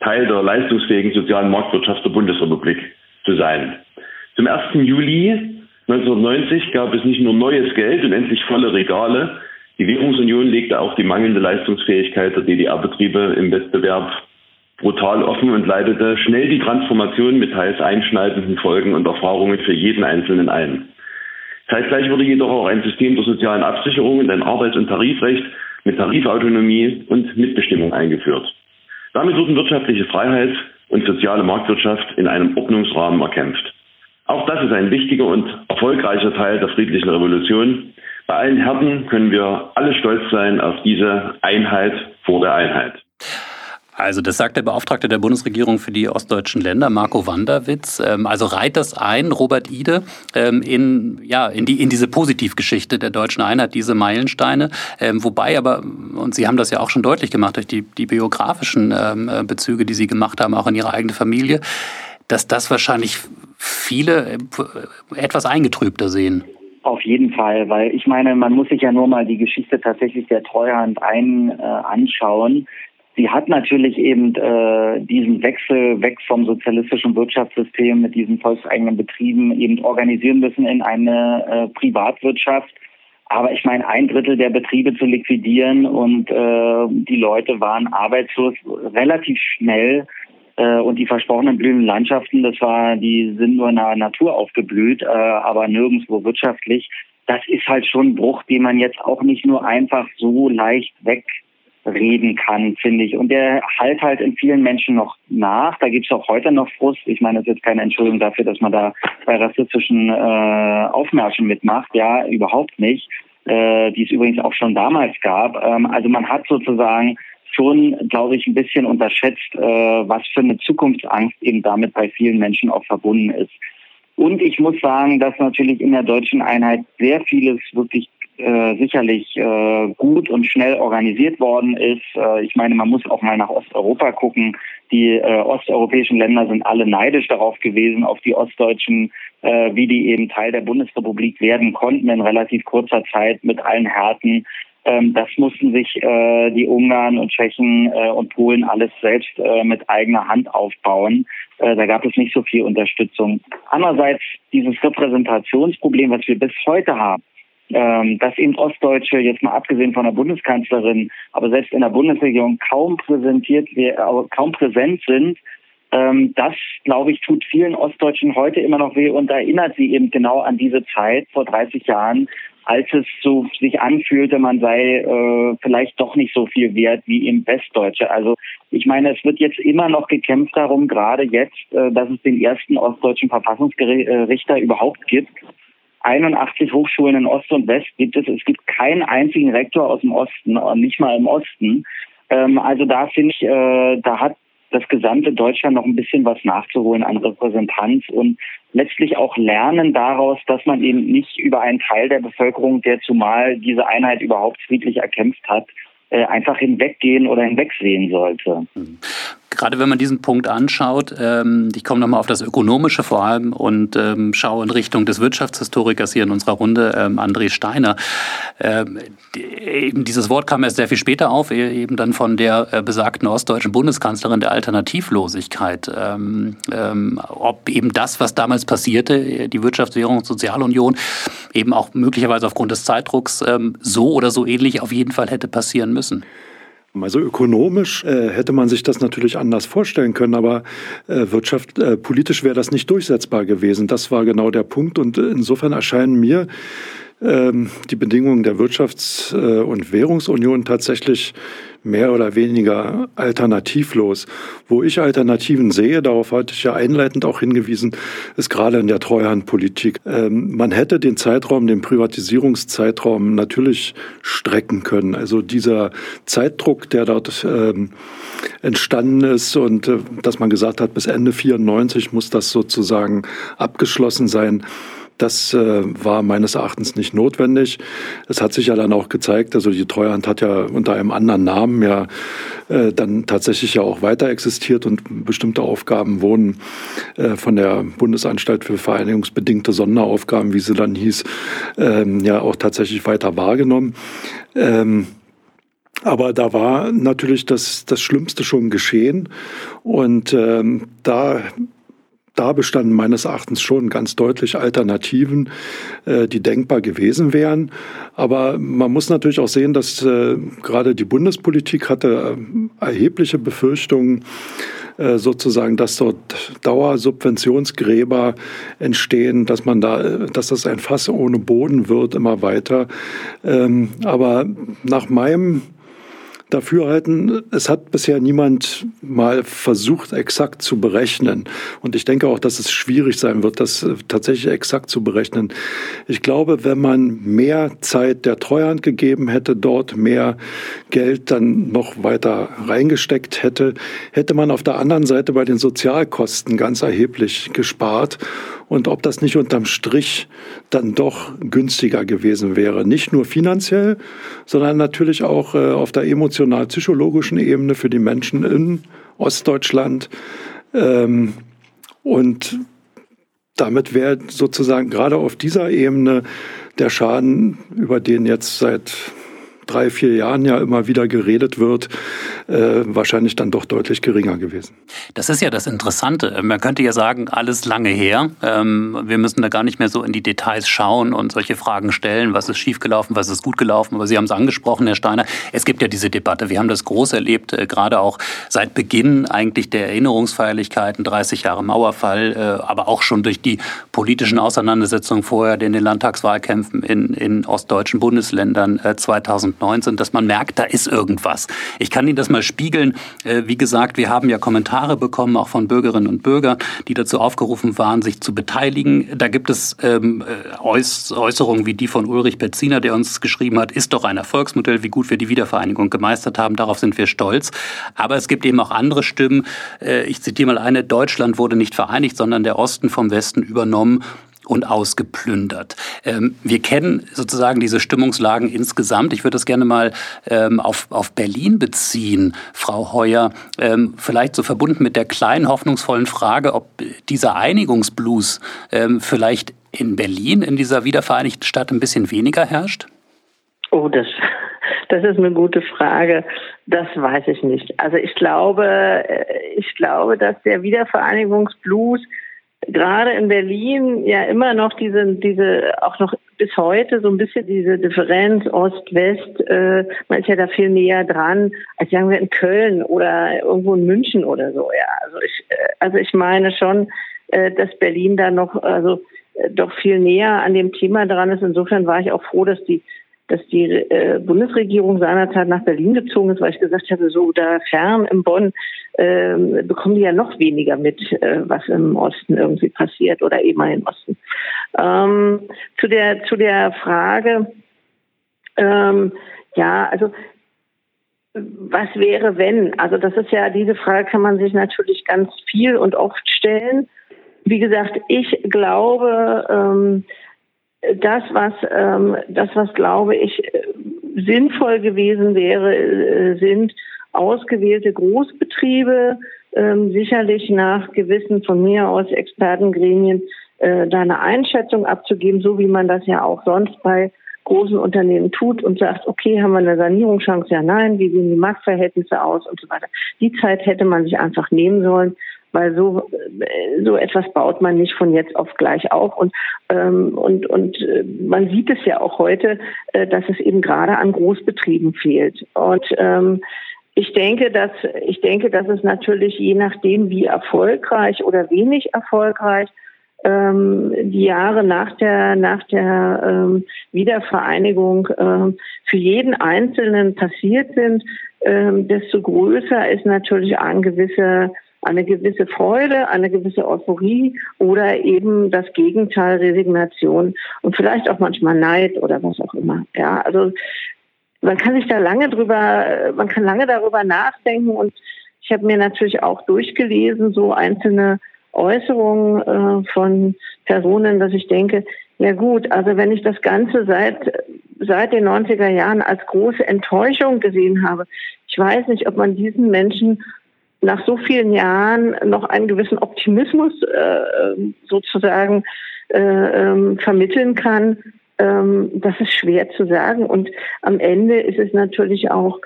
Teil der leistungsfähigen sozialen Marktwirtschaft der Bundesrepublik zu sein. Zum 1. Juli 1990 gab es nicht nur neues Geld und endlich volle Regale, die Währungsunion legte auch die mangelnde Leistungsfähigkeit der DDR-Betriebe im Wettbewerb brutal offen und leitete schnell die Transformation mit teils einschneidenden Folgen und Erfahrungen für jeden Einzelnen ein. Zeitgleich wurde jedoch auch ein System der sozialen Absicherung und ein Arbeits- und Tarifrecht mit Tarifautonomie und Mitbestimmung eingeführt. Damit wurden wirtschaftliche Freiheit und soziale Marktwirtschaft in einem Ordnungsrahmen erkämpft. Auch das ist ein wichtiger und erfolgreicher Teil der friedlichen Revolution. Bei allen Härten können wir alle stolz sein auf diese Einheit vor der Einheit. Also das sagt der Beauftragte der Bundesregierung für die ostdeutschen Länder, Marco Wanderwitz. Ähm, also reiht das ein, Robert Ide, ähm, in, ja, in, die, in diese Positivgeschichte der deutschen Einheit, diese Meilensteine. Ähm, wobei aber, und Sie haben das ja auch schon deutlich gemacht durch die, die biografischen Bezüge, die Sie gemacht haben, auch in Ihre eigene Familie, dass das wahrscheinlich viele äh, etwas eingetrübter sehen. Auf jeden Fall, weil ich meine, man muss sich ja nur mal die Geschichte tatsächlich der Treuhand ein äh, anschauen. Sie hat natürlich eben äh, diesen Wechsel weg vom sozialistischen Wirtschaftssystem mit diesen volkseigenen Betrieben eben organisieren müssen in eine äh, Privatwirtschaft. Aber ich meine, ein Drittel der Betriebe zu liquidieren und äh, die Leute waren arbeitslos relativ schnell äh, und die versprochenen blühenden Landschaften, das war, die sind nur in der Natur aufgeblüht, äh, aber nirgendwo wirtschaftlich. Das ist halt schon ein Bruch, den man jetzt auch nicht nur einfach so leicht wegreden kann, finde ich. Und der halt halt in vielen Menschen noch nach. Da gibt es auch heute noch Frust. Ich meine, das ist jetzt keine Entschuldigung dafür, dass man da bei rassistischen äh, Aufmärschen mitmacht. Ja, überhaupt nicht. Äh, die es übrigens auch schon damals gab. Ähm, also man hat sozusagen schon, glaube ich, ein bisschen unterschätzt, äh, was für eine Zukunftsangst eben damit bei vielen Menschen auch verbunden ist. Und ich muss sagen, dass natürlich in der deutschen Einheit sehr vieles wirklich äh, sicherlich äh, gut und schnell organisiert worden ist. Äh, ich meine, man muss auch mal nach Osteuropa gucken. Die äh, osteuropäischen Länder sind alle neidisch darauf gewesen, auf die ostdeutschen, äh, wie die eben Teil der Bundesrepublik werden konnten in relativ kurzer Zeit mit allen Härten. Ähm, das mussten sich äh, die Ungarn und Tschechen äh, und Polen alles selbst äh, mit eigener Hand aufbauen. Äh, da gab es nicht so viel Unterstützung. Andererseits dieses Repräsentationsproblem, was wir bis heute haben, ähm, dass eben Ostdeutsche, jetzt mal abgesehen von der Bundeskanzlerin, aber selbst in der Bundesregierung kaum präsentiert, äh, kaum präsent sind, ähm, das, glaube ich, tut vielen Ostdeutschen heute immer noch weh und erinnert sie eben genau an diese Zeit vor 30 Jahren, als es so sich anfühlte, man sei äh, vielleicht doch nicht so viel wert wie im Westdeutsche. Also ich meine, es wird jetzt immer noch gekämpft darum, gerade jetzt, äh, dass es den ersten ostdeutschen Verfassungsrichter überhaupt gibt. 81 Hochschulen in Ost und West gibt es. Es gibt keinen einzigen Rektor aus dem Osten, nicht mal im Osten. Ähm, also da finde ich, äh, da hat das gesamte Deutschland noch ein bisschen was nachzuholen an Repräsentanz und letztlich auch lernen daraus, dass man eben nicht über einen Teil der Bevölkerung, der zumal diese Einheit überhaupt friedlich erkämpft hat, äh, einfach hinweggehen oder hinwegsehen sollte. Gerade wenn man diesen Punkt anschaut, ähm, ich komme nochmal auf das Ökonomische vor allem und ähm, schaue in Richtung des Wirtschaftshistorikers hier in unserer Runde, ähm, André Steiner. Ähm, eben dieses Wort kam erst sehr viel später auf, e-, eben dann von der äh, besagten ostdeutschen Bundeskanzlerin der Alternativlosigkeit. Ähm, ähm, ob eben das, was damals passierte, die Wirtschaftswährung und Sozialunion, eben auch möglicherweise aufgrund des Zeitdrucks ähm, so oder so ähnlich auf jeden Fall hätte passieren müssen. Also ökonomisch äh, hätte man sich das natürlich anders vorstellen können, aber äh, Wirtschaft, äh, politisch wäre das nicht durchsetzbar gewesen. Das war genau der Punkt. Und insofern erscheinen mir ähm, die Bedingungen der Wirtschafts- äh, und Währungsunion tatsächlich mehr oder weniger alternativlos. Wo ich Alternativen sehe, darauf hatte ich ja einleitend auch hingewiesen, ist gerade in der Treuhandpolitik. Ähm, man hätte den Zeitraum, den Privatisierungszeitraum natürlich strecken können. Also dieser Zeitdruck, der dort ähm, entstanden ist und äh, dass man gesagt hat, bis Ende 94 muss das sozusagen abgeschlossen sein das äh, war meines Erachtens nicht notwendig. Es hat sich ja dann auch gezeigt, also die Treuhand hat ja unter einem anderen Namen ja äh, dann tatsächlich ja auch weiter existiert und bestimmte Aufgaben wurden äh, von der Bundesanstalt für vereinigungsbedingte Sonderaufgaben, wie sie dann hieß, ähm, ja auch tatsächlich weiter wahrgenommen. Ähm, aber da war natürlich das, das Schlimmste schon geschehen. Und ähm, da da bestanden meines Erachtens schon ganz deutlich Alternativen, äh, die denkbar gewesen wären. Aber man muss natürlich auch sehen, dass äh, gerade die Bundespolitik hatte äh, erhebliche Befürchtungen, sozusagen, dass dort Dauersubventionsgräber entstehen, dass man da, dass das ein Fass ohne Boden wird, immer weiter. Ähm, aber nach meinem Dafürhalten, es hat bisher niemand mal versucht, exakt zu berechnen. Und ich denke auch, dass es schwierig sein wird, das äh, tatsächlich exakt zu berechnen. Ich glaube, wenn man mehr Zeit der Treuhand gegeben hätte, dort mehr Geld dann noch weiter reingesteckt hätte, hätte man auf der anderen Seite bei den Sozialkosten ganz erheblich gespart und ob das nicht unterm Strich dann doch günstiger gewesen wäre. Nicht nur finanziell, sondern natürlich auch äh, auf der emotional-psychologischen Ebene für die Menschen in Ostdeutschland. Ähm, und damit wäre sozusagen gerade auf dieser Ebene der Schaden, über den jetzt seit drei, vier Jahren ja immer wieder geredet wird, äh, wahrscheinlich dann doch deutlich geringer gewesen. Das ist ja das Interessante. Man könnte ja sagen, alles lange her. Ähm, wir müssen da gar nicht mehr so in die Details schauen und solche Fragen stellen, was ist schiefgelaufen, was ist gut gelaufen. Aber Sie haben es angesprochen, Herr Steiner. Es gibt ja diese Debatte. Wir haben das groß erlebt, äh, gerade auch seit Beginn eigentlich der Erinnerungsfeierlichkeiten, 30 Jahre Mauerfall, äh, aber auch schon durch die politischen Auseinandersetzungen vorher in den Landtagswahlkämpfen in, in ostdeutschen Bundesländern 2000 2019, dass man merkt, da ist irgendwas. Ich kann Ihnen das mal spiegeln. Äh, wie gesagt, wir haben ja Kommentare bekommen, auch von Bürgerinnen und Bürgern, die dazu aufgerufen waren, sich zu beteiligen. Da gibt es ähm, äh, Äußerungen wie die von Ulrich Petziner, der uns geschrieben hat, ist doch ein Erfolgsmodell, wie gut wir die Wiedervereinigung gemeistert haben. Darauf sind wir stolz. Aber es gibt eben auch andere Stimmen. Äh, ich zitiere mal eine, Deutschland wurde nicht vereinigt, sondern der Osten vom Westen übernommen und ausgeplündert. Ähm, wir kennen sozusagen diese Stimmungslagen insgesamt. Ich würde das gerne mal ähm, auf, auf Berlin beziehen, Frau Heuer. Ähm, vielleicht so verbunden mit der kleinen hoffnungsvollen Frage, ob dieser Einigungsblues ähm, vielleicht in Berlin, in dieser wiedervereinigten Stadt, ein bisschen weniger herrscht? Oh, das, das ist eine gute Frage. Das weiß ich nicht. Also ich glaube, äh, ich glaube, dass der Wiedervereinigungsblues gerade in Berlin ja immer noch diese, diese, auch noch bis heute so ein bisschen diese Differenz Ost-West, äh, man ist ja da viel näher dran, als sagen wir in Köln oder irgendwo in München oder so, ja. Also ich, äh, also ich meine schon, äh, dass Berlin da noch, also äh, doch viel näher an dem Thema dran ist. Insofern war ich auch froh, dass die dass die äh, Bundesregierung seinerzeit nach Berlin gezogen ist, weil ich gesagt habe, so da fern im Bonn äh, bekommen die ja noch weniger mit, äh, was im Osten irgendwie passiert oder eben im Osten. Ähm, zu der zu der Frage, ähm, ja, also was wäre wenn? Also das ist ja diese Frage kann man sich natürlich ganz viel und oft stellen. Wie gesagt, ich glaube ähm, das, was, ähm, das, was glaube ich sinnvoll gewesen wäre, äh, sind ausgewählte Großbetriebe, ähm, sicherlich nach gewissen von mir aus Expertengremien äh, da eine Einschätzung abzugeben, so wie man das ja auch sonst bei großen Unternehmen tut und sagt, okay, haben wir eine Sanierungschance? Ja, nein, wie sehen die Marktverhältnisse aus und so weiter. Die Zeit hätte man sich einfach nehmen sollen, weil so so etwas baut man nicht von jetzt auf gleich auf. Und ähm, und und äh, man sieht es ja auch heute, äh, dass es eben gerade an Großbetrieben fehlt. Und ähm, ich denke, dass ich denke, dass es natürlich je nachdem, wie erfolgreich oder wenig erfolgreich ähm, die Jahre nach der nach der ähm, Wiedervereinigung ähm, für jeden Einzelnen passiert sind, ähm, desto größer ist natürlich ein gewisser eine gewisse Freude, eine gewisse Euphorie oder eben das Gegenteil, Resignation und vielleicht auch manchmal Neid oder was auch immer. Ja, also man kann sich da lange drüber, man kann lange darüber nachdenken und ich habe mir natürlich auch durchgelesen, so einzelne Äußerungen äh, von Personen, dass ich denke, ja gut, also wenn ich das Ganze seit, seit den 90er Jahren als große Enttäuschung gesehen habe, ich weiß nicht, ob man diesen Menschen nach so vielen Jahren noch einen gewissen Optimismus äh, sozusagen äh, ähm, vermitteln kann, ähm, das ist schwer zu sagen. Und am Ende ist es natürlich auch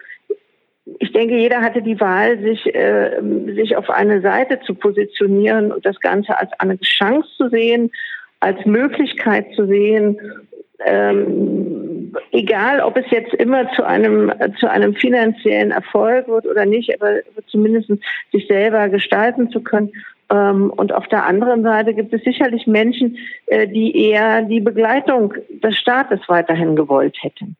ich denke, jeder hatte die Wahl, sich, äh, sich auf eine Seite zu positionieren und das Ganze als eine Chance zu sehen, als Möglichkeit zu sehen, ähm, egal ob es jetzt immer zu einem, zu einem finanziellen Erfolg wird oder nicht, aber zumindest sich selber gestalten zu können. Ähm, und auf der anderen Seite gibt es sicherlich Menschen, äh, die eher die Begleitung des Staates weiterhin gewollt hätten.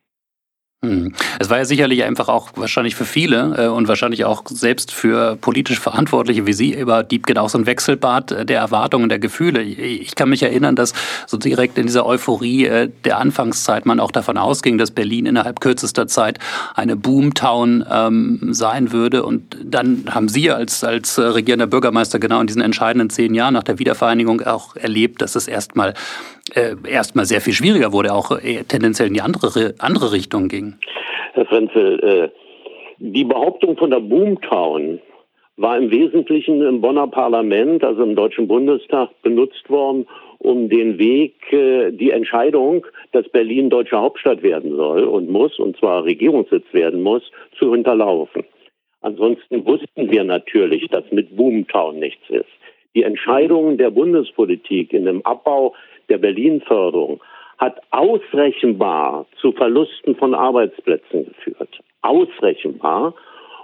Hm. Es war ja sicherlich einfach auch wahrscheinlich für viele äh, und wahrscheinlich auch selbst für politisch Verantwortliche wie Sie über Diebken auch so ein Wechselbad äh, der Erwartungen, der Gefühle. Ich kann mich erinnern, dass so direkt in dieser Euphorie äh, der Anfangszeit man auch davon ausging, dass Berlin innerhalb kürzester Zeit eine Boomtown ähm, sein würde. Und dann haben Sie als, als regierender Bürgermeister genau in diesen entscheidenden zehn Jahren nach der Wiedervereinigung auch erlebt, dass es erstmal äh, erstmal sehr viel schwieriger wurde, auch äh, tendenziell in die andere, andere Richtung ging. Herr Frenzel, äh, die Behauptung von der Boomtown war im Wesentlichen im Bonner Parlament, also im Deutschen Bundestag, benutzt worden, um den Weg, äh, die Entscheidung, dass Berlin deutsche Hauptstadt werden soll und muss, und zwar Regierungssitz werden muss, zu hinterlaufen. Ansonsten wussten wir natürlich, dass mit Boomtown nichts ist. Die Entscheidungen der Bundespolitik in dem Abbau der Berlin-Förderung hat ausrechenbar zu Verlusten von Arbeitsplätzen geführt. Ausrechenbar.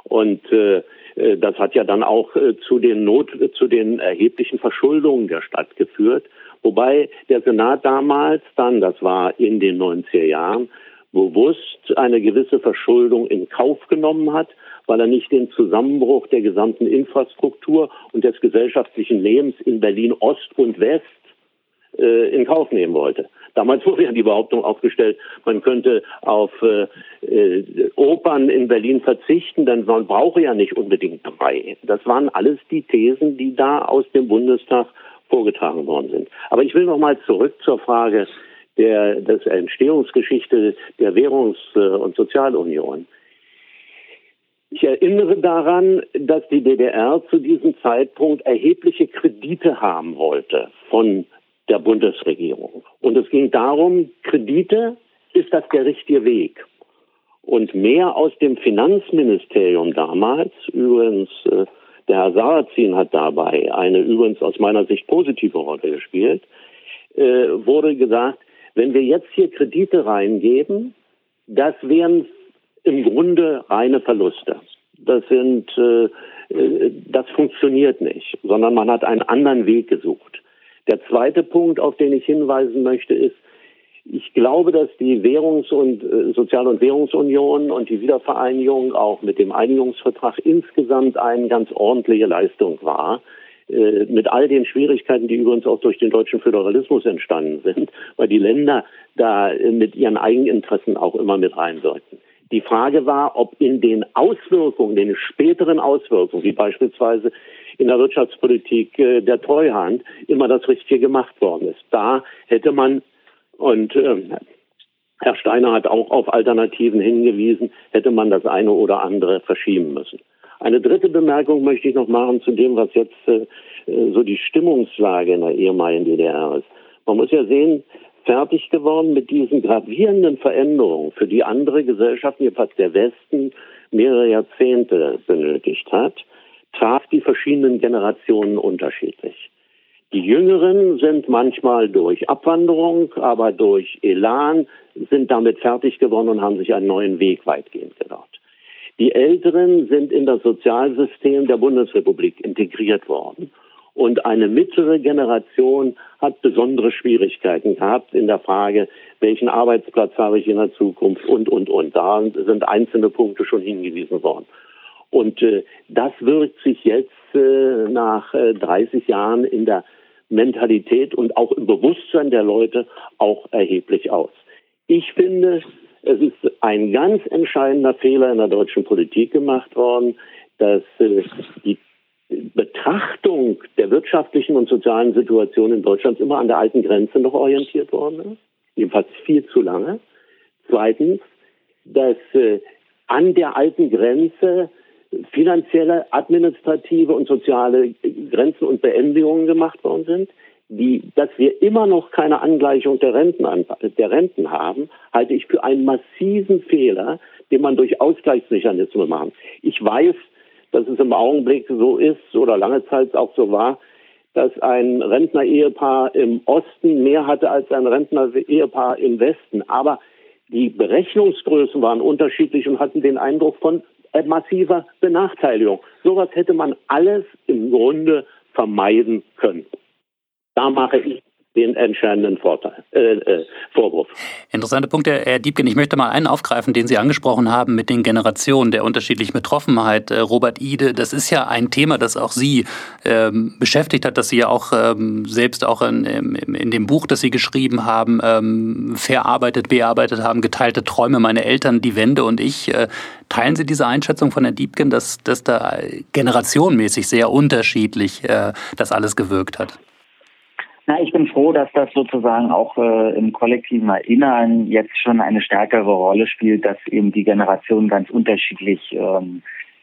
Und äh, äh, das hat ja dann auch äh, zu den Not, zu den erheblichen Verschuldungen der Stadt geführt. Wobei der Senat damals dann, das war in den 90er Jahren, bewusst eine gewisse Verschuldung in Kauf genommen hat, weil er nicht den Zusammenbruch der gesamten Infrastruktur und des gesellschaftlichen Lebens in Berlin Ost und West in Kauf nehmen wollte. Damals wurde ja die Behauptung aufgestellt, man könnte auf äh, äh, Opern in Berlin verzichten, denn man brauche ja nicht unbedingt drei. Das waren alles die Thesen, die da aus dem Bundestag vorgetragen worden sind. Aber ich will noch mal zurück zur Frage der, der Entstehungsgeschichte der Währungs- und Sozialunion. Ich erinnere daran, dass die DDR zu diesem Zeitpunkt erhebliche Kredite haben wollte von der Bundesregierung. Und es ging darum, Kredite, ist das der richtige Weg? Und mehr aus dem Finanzministerium damals, übrigens, äh, der Herr Sarrazin hat dabei eine übrigens aus meiner Sicht positive Rolle gespielt, äh, wurde gesagt, wenn wir jetzt hier Kredite reingeben, das wären im Grunde reine Verluste. Das sind, äh, äh das funktioniert nicht, sondern man hat einen anderen Weg gesucht. Der zweite Punkt, auf den ich hinweisen möchte, ist, ich glaube, dass die Währungs- und äh, Sozial- und Währungsunion und die Wiedervereinigung auch mit dem Einigungsvertrag insgesamt eine ganz ordentliche Leistung war. Äh, mit all den Schwierigkeiten, die übrigens auch durch den deutschen Föderalismus entstanden sind, weil die Länder da äh, mit ihren Eigeninteressen auch immer mit reinwirken. Die Frage war, ob in den Auswirkungen, den späteren Auswirkungen, wie beispielsweise in der Wirtschaftspolitik äh, der Treuhand immer das Richtige gemacht worden ist. Da hätte man, und äh, Herr Steiner hat auch auf Alternativen hingewiesen, hätte man das eine oder andere verschieben müssen. Eine dritte Bemerkung möchte ich noch machen zu dem, was jetzt äh, so die Stimmungslage in der ehemaligen DDR ist. Man muss ja sehen, fertig geworden mit diesen gravierenden Veränderungen, für die andere Gesellschaften, jedenfalls der Westen, mehrere Jahrzehnte benötigt hat, traf die verschiedenen Generationen unterschiedlich. Die Jüngeren sind manchmal durch Abwanderung, aber durch Elan sind damit fertig geworden und haben sich einen neuen Weg weitgehend gedacht. Die Älteren sind in das Sozialsystem der Bundesrepublik integriert worden. Und eine mittlere Generation hat besondere Schwierigkeiten gehabt in der Frage, welchen Arbeitsplatz habe ich in der Zukunft und, und, und. Da sind einzelne Punkte schon hingewiesen worden. Und äh, das wirkt sich jetzt äh, nach äh, 30 Jahren in der Mentalität und auch im Bewusstsein der Leute auch erheblich aus. Ich finde, es ist ein ganz entscheidender Fehler in der deutschen Politik gemacht worden, dass äh, die Betrachtung der wirtschaftlichen und sozialen Situation in Deutschland immer an der alten Grenze noch orientiert worden ist, jedenfalls viel zu lange. Zweitens, dass äh, an der alten Grenze finanzielle, administrative und soziale Grenzen und Beendigungen gemacht worden sind. Die, dass wir immer noch keine Angleichung der Renten, der Renten haben, halte ich für einen massiven Fehler, den man durch Ausgleichsmechanismen machen. Ich weiß, dass es im Augenblick so ist oder lange Zeit auch so war, dass ein Rentner-Ehepaar im Osten mehr hatte als ein Rentner-Ehepaar im Westen. Aber die Berechnungsgrößen waren unterschiedlich und hatten den Eindruck von massiver Benachteiligung. Sowas hätte man alles im Grunde vermeiden können. Da mache ich den entscheidenden Vorteil, äh, äh, Vorwurf. Interessante Punkte, Herr Diebken. Ich möchte mal einen aufgreifen, den Sie angesprochen haben mit den Generationen der unterschiedlichen Betroffenheit. Äh, Robert Ide, das ist ja ein Thema, das auch Sie ähm, beschäftigt hat, das Sie ja auch ähm, selbst auch in, in, in, dem Buch, das Sie geschrieben haben, ähm, verarbeitet, bearbeitet haben, geteilte Träume, meine Eltern, die Wende und ich. Äh, teilen Sie diese Einschätzung von Herrn Diebken, dass, dass da generationenmäßig sehr unterschiedlich äh, das alles gewirkt hat? Na, ich bin froh, dass das sozusagen auch äh, im kollektiven Erinnern jetzt schon eine stärkere Rolle spielt, dass eben die Generationen ganz unterschiedlich ähm,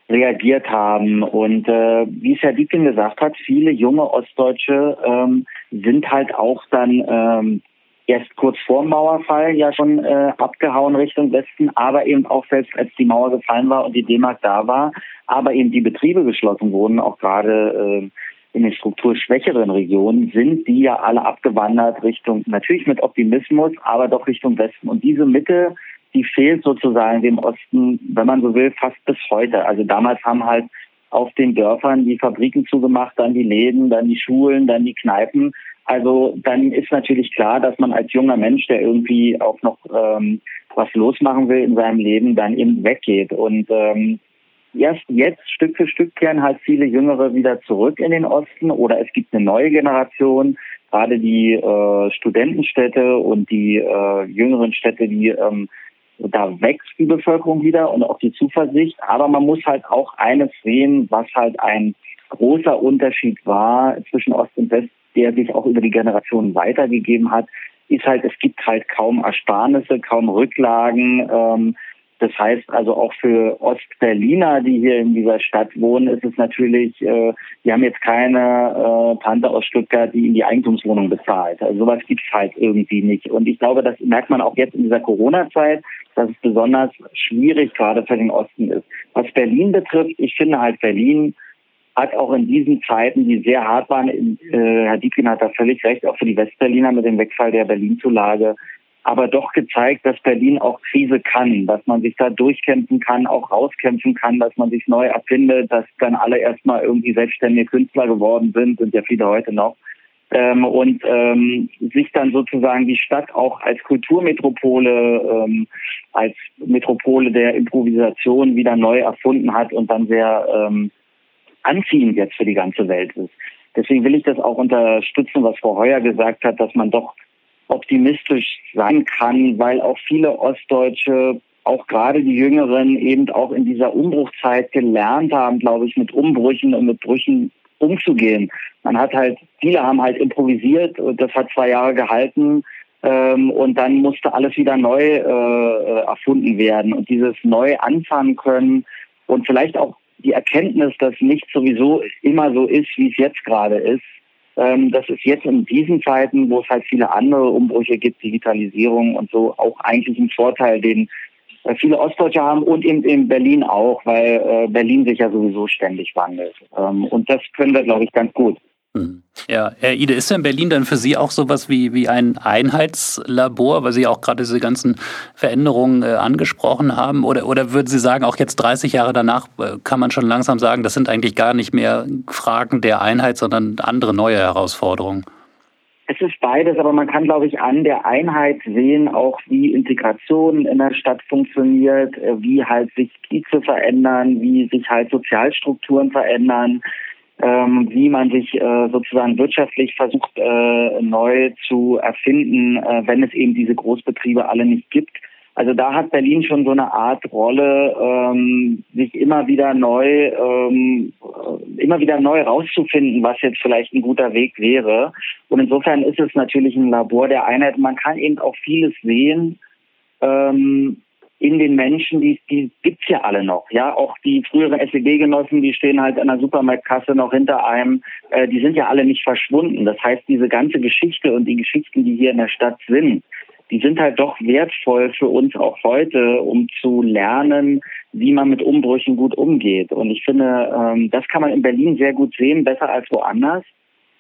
reagiert haben. Und äh, wie es Herr Dieken gesagt hat, viele junge Ostdeutsche ähm, sind halt auch dann ähm, erst kurz vor Mauerfall ja schon äh, abgehauen Richtung Westen, aber eben auch selbst als die Mauer gefallen war und die D-Mark da war, aber eben die Betriebe geschlossen wurden, auch gerade äh, in den strukturschwächeren Regionen sind die ja alle abgewandert Richtung, natürlich mit Optimismus, aber doch Richtung Westen. Und diese Mitte, die fehlt sozusagen dem Osten, wenn man so will, fast bis heute. Also damals haben halt auf den Dörfern die Fabriken zugemacht, dann die Läden, dann die Schulen, dann die Kneipen. Also dann ist natürlich klar, dass man als junger Mensch, der irgendwie auch noch ähm, was losmachen will in seinem Leben, dann eben weggeht. Und ähm, erst jetzt Stück für Stück kehren halt viele Jüngere wieder zurück in den Osten oder es gibt eine neue Generation, gerade die äh, Studentenstädte und die äh, jüngeren Städte, die ähm, da wächst die Bevölkerung wieder und auch die Zuversicht. Aber man muss halt auch eines sehen, was halt ein großer Unterschied war zwischen Ost und West, der sich auch über die Generationen weitergegeben hat, ist halt, es gibt halt kaum Ersparnisse, kaum Rücklagen. Ähm, das heißt also auch für Ostberliner, die hier in dieser Stadt wohnen, ist es natürlich, äh, die haben jetzt keine äh, Tante aus Stuttgart, die in die Eigentumswohnung bezahlt. Also sowas gibt's halt irgendwie nicht. Und ich glaube, das merkt man auch jetzt in dieser Corona-Zeit, dass es besonders schwierig gerade für den Osten ist. Was Berlin betrifft, ich finde halt Berlin hat auch in diesen Zeiten, die sehr hart waren, äh, Herr Diepkin hat da völlig recht, auch für die Westberliner mit dem Wegfall der Berlin-Zulage, aber doch gezeigt, dass Berlin auch Krise kann, dass man sich da durchkämpfen kann, auch rauskämpfen kann, dass man sich neu erfindet, dass dann alle erstmal irgendwie selbstständige Künstler geworden sind, sind ja viele heute noch. Ähm, und ähm, sich dann sozusagen die Stadt auch als Kulturmetropole, ähm, als Metropole der Improvisation wieder neu erfunden hat und dann sehr ähm, anziehend jetzt für die ganze Welt ist. Deswegen will ich das auch unterstützen, was Frau Heuer gesagt hat, dass man doch optimistisch sein kann, weil auch viele Ostdeutsche, auch gerade die Jüngeren, eben auch in dieser Umbruchzeit gelernt haben, glaube ich, mit Umbrüchen und mit Brüchen umzugehen. Man hat halt, viele haben halt improvisiert und das hat zwei Jahre gehalten. Ähm, und dann musste alles wieder neu äh, erfunden werden. Und dieses neu anfangen können und vielleicht auch die Erkenntnis, dass nicht sowieso immer so ist, wie es jetzt gerade ist, ähm, das ist jetzt in diesen Zeiten, wo es halt viele andere Umbrüche gibt, Digitalisierung und so, auch eigentlich ein Vorteil, den äh, viele Ostdeutsche haben und eben in Berlin auch, weil äh, Berlin sich ja sowieso ständig wandelt. Ähm, und das können wir, glaube ich, ganz gut. Mhm. Ja, Herr Ide, ist denn Berlin dann für Sie auch sowas wie, wie ein Einheitslabor, weil Sie auch gerade diese ganzen Veränderungen äh, angesprochen haben? Oder, oder würden Sie sagen, auch jetzt 30 Jahre danach äh, kann man schon langsam sagen, das sind eigentlich gar nicht mehr Fragen der Einheit, sondern andere neue Herausforderungen? Es ist beides, aber man kann, glaube ich, an der Einheit sehen, auch wie Integration in der Stadt funktioniert, äh, wie halt sich Kieze verändern, wie sich halt Sozialstrukturen verändern ähm, wie man sich äh, sozusagen wirtschaftlich versucht äh, neu zu erfinden, äh, wenn es eben diese Großbetriebe alle nicht gibt. Also da hat Berlin schon so eine Art Rolle, ähm, sich immer wieder neu, ähm, immer wieder neu rauszufinden, was jetzt vielleicht ein guter Weg wäre. Und insofern ist es natürlich ein Labor der Einheit. Man kann eben auch vieles sehen. Ähm, in den Menschen, die, die gibt's ja alle noch. Ja, auch die früheren SED-Genossen, die stehen halt an der Supermarktkasse noch hinter einem, äh, die sind ja alle nicht verschwunden. Das heißt, diese ganze Geschichte und die Geschichten, die hier in der Stadt sind, die sind halt doch wertvoll für uns auch heute, um zu lernen, wie man mit Umbrüchen gut umgeht. Und ich finde, ähm, das kann man in Berlin sehr gut sehen, besser als woanders.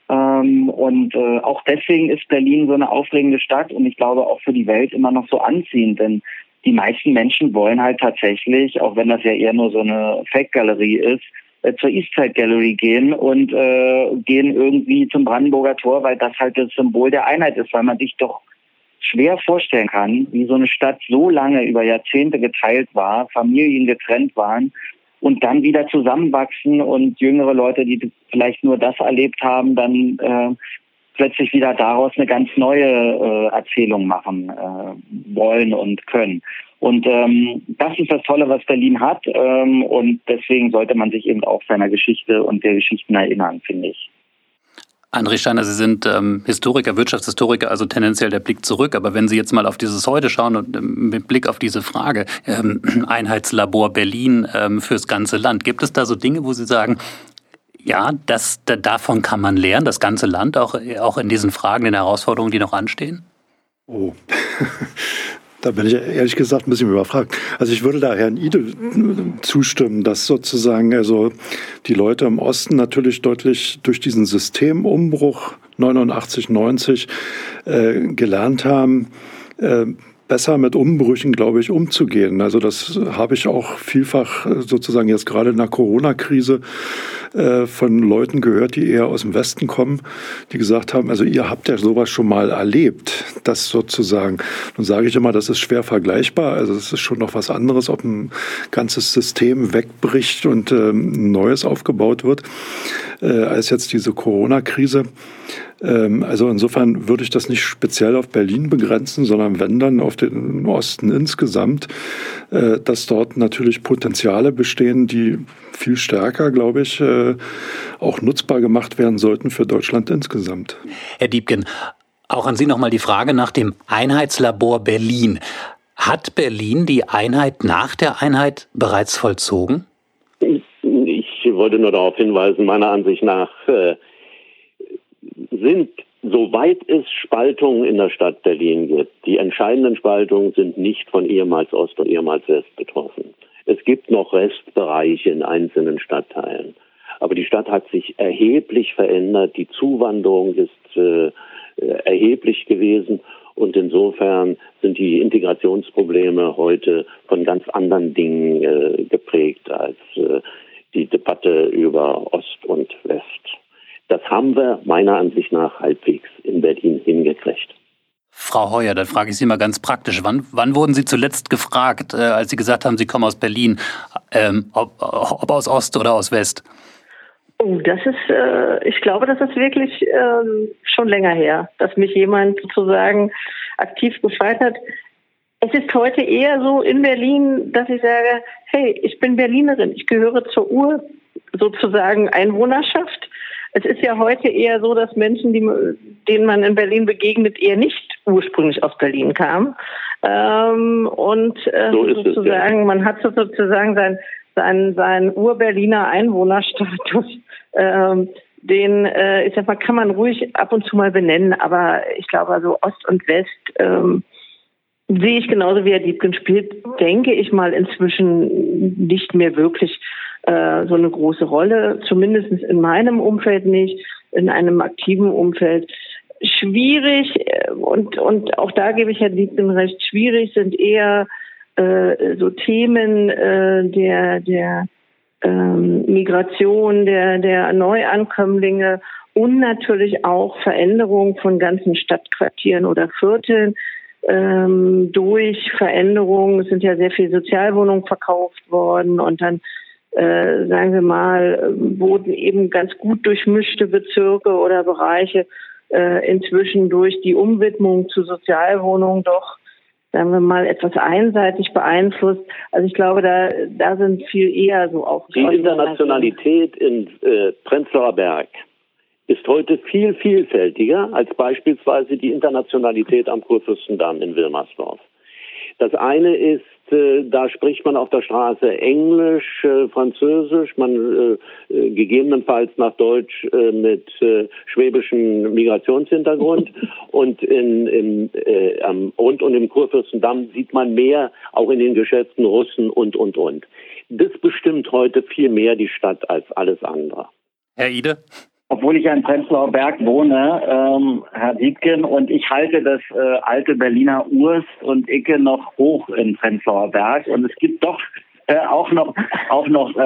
Ähm, und äh, auch deswegen ist Berlin so eine aufregende Stadt und ich glaube auch für die Welt immer noch so anziehend, denn die meisten Menschen wollen halt tatsächlich, auch wenn das ja eher nur so eine Fake-Galerie ist, äh, zur Eastside Gallery gehen und äh, gehen irgendwie zum Brandenburger Tor, weil das halt das Symbol der Einheit ist, weil man sich doch schwer vorstellen kann, wie so eine Stadt so lange über Jahrzehnte geteilt war, Familien getrennt waren und dann wieder zusammenwachsen und jüngere Leute, die vielleicht nur das erlebt haben, dann äh, plötzlich wieder daraus eine ganz neue äh, Erzählung machen äh, wollen und können. Und ähm, das ist das Tolle, was Berlin hat. Ähm, und deswegen sollte man sich eben auch seiner Geschichte und der Geschichten erinnern, finde ich. André Steiner, Sie sind ähm, Historiker, Wirtschaftshistoriker, also tendenziell der Blick zurück. Aber wenn Sie jetzt mal auf dieses Heute schauen und ähm, mit Blick auf diese Frage, ähm, Einheitslabor Berlin ähm, fürs ganze Land, gibt es da so Dinge, wo Sie sagen, ja, das, da, davon kann man lernen, das ganze Land, auch, auch in diesen Fragen, den Herausforderungen, die noch anstehen? Oh, da bin ich ehrlich gesagt ein bisschen überfragt. Also ich würde da Herrn Idel zustimmen, dass sozusagen also die Leute im Osten natürlich deutlich durch diesen Systemumbruch 89, 90 äh, gelernt haben, äh, besser mit Umbrüchen, glaube ich, umzugehen. Also das habe ich auch vielfach äh, sozusagen jetzt gerade in der Corona-Krise äh, von Leuten gehört, die eher aus dem Westen kommen, die gesagt haben, also ihr habt ja sowas schon mal erlebt, das sozusagen. Nun sage ich immer, das ist schwer vergleichbar. Also es ist schon noch was anderes, ob ein ganzes System wegbricht und ähm, ein neues aufgebaut wird, äh, als jetzt diese Corona-Krise. Ähm, also insofern würde ich das nicht speziell auf Berlin begrenzen, sondern wenn dann auf den Osten insgesamt, äh, dass dort natürlich Potenziale bestehen, die viel stärker, glaube ich, äh, auch nutzbar gemacht werden sollten für Deutschland insgesamt. Herr Diebken, auch an Sie nochmal die Frage nach dem Einheitslabor Berlin. Hat Berlin die Einheit nach der Einheit bereits vollzogen? Ich wollte nur darauf hinweisen, meiner Ansicht nach äh, sind, soweit es Spaltungen in der Stadt Berlin gibt, die entscheidenden Spaltungen sind nicht von ehemals Ost und ehemals West betroffen. Es gibt noch Restbereiche in einzelnen Stadtteilen. Aber die Stadt hat sich erheblich verändert. Die Zuwanderung ist äh, erheblich gewesen. Und insofern sind die Integrationsprobleme heute von ganz anderen Dingen äh, geprägt als äh, die Debatte über Ost und West. Das haben wir meiner Ansicht nach halbwegs in Berlin hingekriegt. Frau Heuer, dann frage ich Sie mal ganz praktisch. Wann, wann wurden Sie zuletzt gefragt, äh, als Sie gesagt haben, Sie kommen aus Berlin, ähm, ob, ob, aus Ost oder aus West? Oh, das ist, äh, ich glaube, das ist wirklich äh, schon länger her, dass mich jemand sozusagen aktiv gefragt hat. Es ist heute eher so in Berlin, dass ich sage, hey, ich bin Berlinerin, ich gehöre zur Ur sozusagen Einwohnerschaft es ist ja heute eher so, dass Menschen, die, denen man in Berlin begegnet, eher nicht ursprünglich aus Berlin kamen. Ähm, und äh, so sozusagen, es, ja. man hat sozusagen sein, sein, sein Ur-Berliner Einwohnerstatus. Ähm, den, äh, ich sag mal, kann man ruhig ab und zu mal benennen, aber ich glaube, also Ost und West ähm, sehe ich genauso wie Herr Diebken spielt, denke ich mal inzwischen nicht mehr wirklich äh, so eine große Rolle, zumindest in meinem Umfeld nicht, in einem aktiven Umfeld. Schwierig, äh, und, und auch da gebe ich Herrn Liebken recht, schwierig sind eher äh, so Themen äh, der, der ähm, Migration, der, der Neuankömmlinge und natürlich auch Veränderungen von ganzen Stadtquartieren oder Vierteln ähm, durch Veränderungen. Es sind ja sehr viele Sozialwohnungen verkauft worden und dann äh, sagen wir mal, wurden eben ganz gut durchmischte Bezirke oder Bereiche äh, inzwischen durch die Umwidmung zu Sozialwohnungen doch, sagen wir mal, etwas einseitig beeinflusst. Also ich glaube, da, da sind viel eher so auch. Die Internationalität in äh, Prenzlauer Berg ist heute viel vielfältiger als beispielsweise die Internationalität am Kurfürstendamm in Wilmersdorf. Das eine ist äh, da spricht man auf der Straße Englisch, äh, Französisch, man äh, gegebenenfalls nach Deutsch mit schwäbischem Migrationshintergrund und in, in, äh, am, und, und im Kurfürstendamm sieht man mehr, auch in den Geschäften Russen und, und, und. Das bestimmt heute viel mehr die Stadt als alles andere. Herr Ide? Obwohl ich ja in Prenzlauer Berg wohne, ähm, Herr Dietgen, und ich halte das äh, alte Berliner Urs und Icke noch hoch in Prenzlauer Berg. Und es gibt doch äh, auch noch auch noch äh,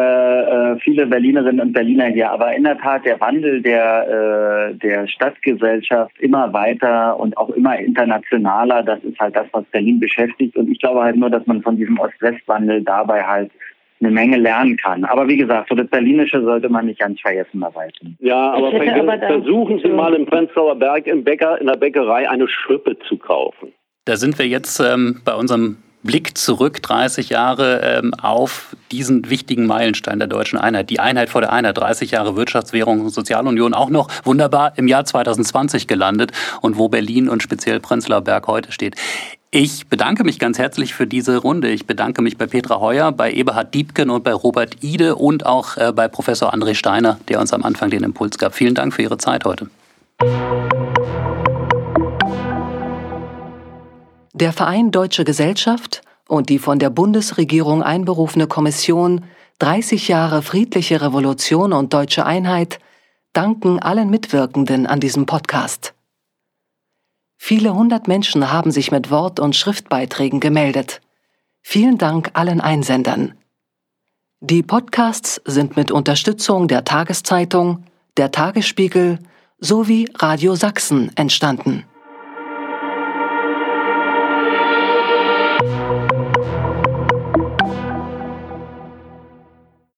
äh, viele Berlinerinnen und Berliner hier. Aber in der Tat der Wandel der äh, der Stadtgesellschaft immer weiter und auch immer internationaler. Das ist halt das, was Berlin beschäftigt. Und ich glaube halt nur, dass man von diesem Ost-West-Wandel dabei halt eine Menge lernen kann. Aber wie gesagt, so das Berlinische sollte man nicht ganz vergessen dabei. Ja, aber, aber versuchen Sie mal im Prenzlauer Berg im Bäcker, in der Bäckerei eine Schrippe zu kaufen. Da sind wir jetzt ähm, bei unserem Blick zurück 30 Jahre ähm, auf diesen wichtigen Meilenstein der deutschen Einheit. Die Einheit vor der Einheit, 30 Jahre Wirtschaftswährung und Sozialunion, auch noch wunderbar im Jahr 2020 gelandet und wo Berlin und speziell Prenzlauer Berg heute steht. Ich bedanke mich ganz herzlich für diese Runde. Ich bedanke mich bei Petra Heuer, bei Eberhard Diebken und bei Robert Ide und auch äh, bei Professor André Steiner, der uns am Anfang den Impuls gab. Vielen Dank für Ihre Zeit heute. Der Verein Deutsche Gesellschaft und die von der Bundesregierung einberufene Kommission 30 Jahre friedliche Revolution und deutsche Einheit danken allen Mitwirkenden an diesem Podcast. Viele hundert Menschen haben sich mit Wort- und Schriftbeiträgen gemeldet. Vielen Dank allen Einsendern. Die Podcasts sind mit Unterstützung der Tageszeitung, der Tagesspiegel sowie Radio Sachsen entstanden.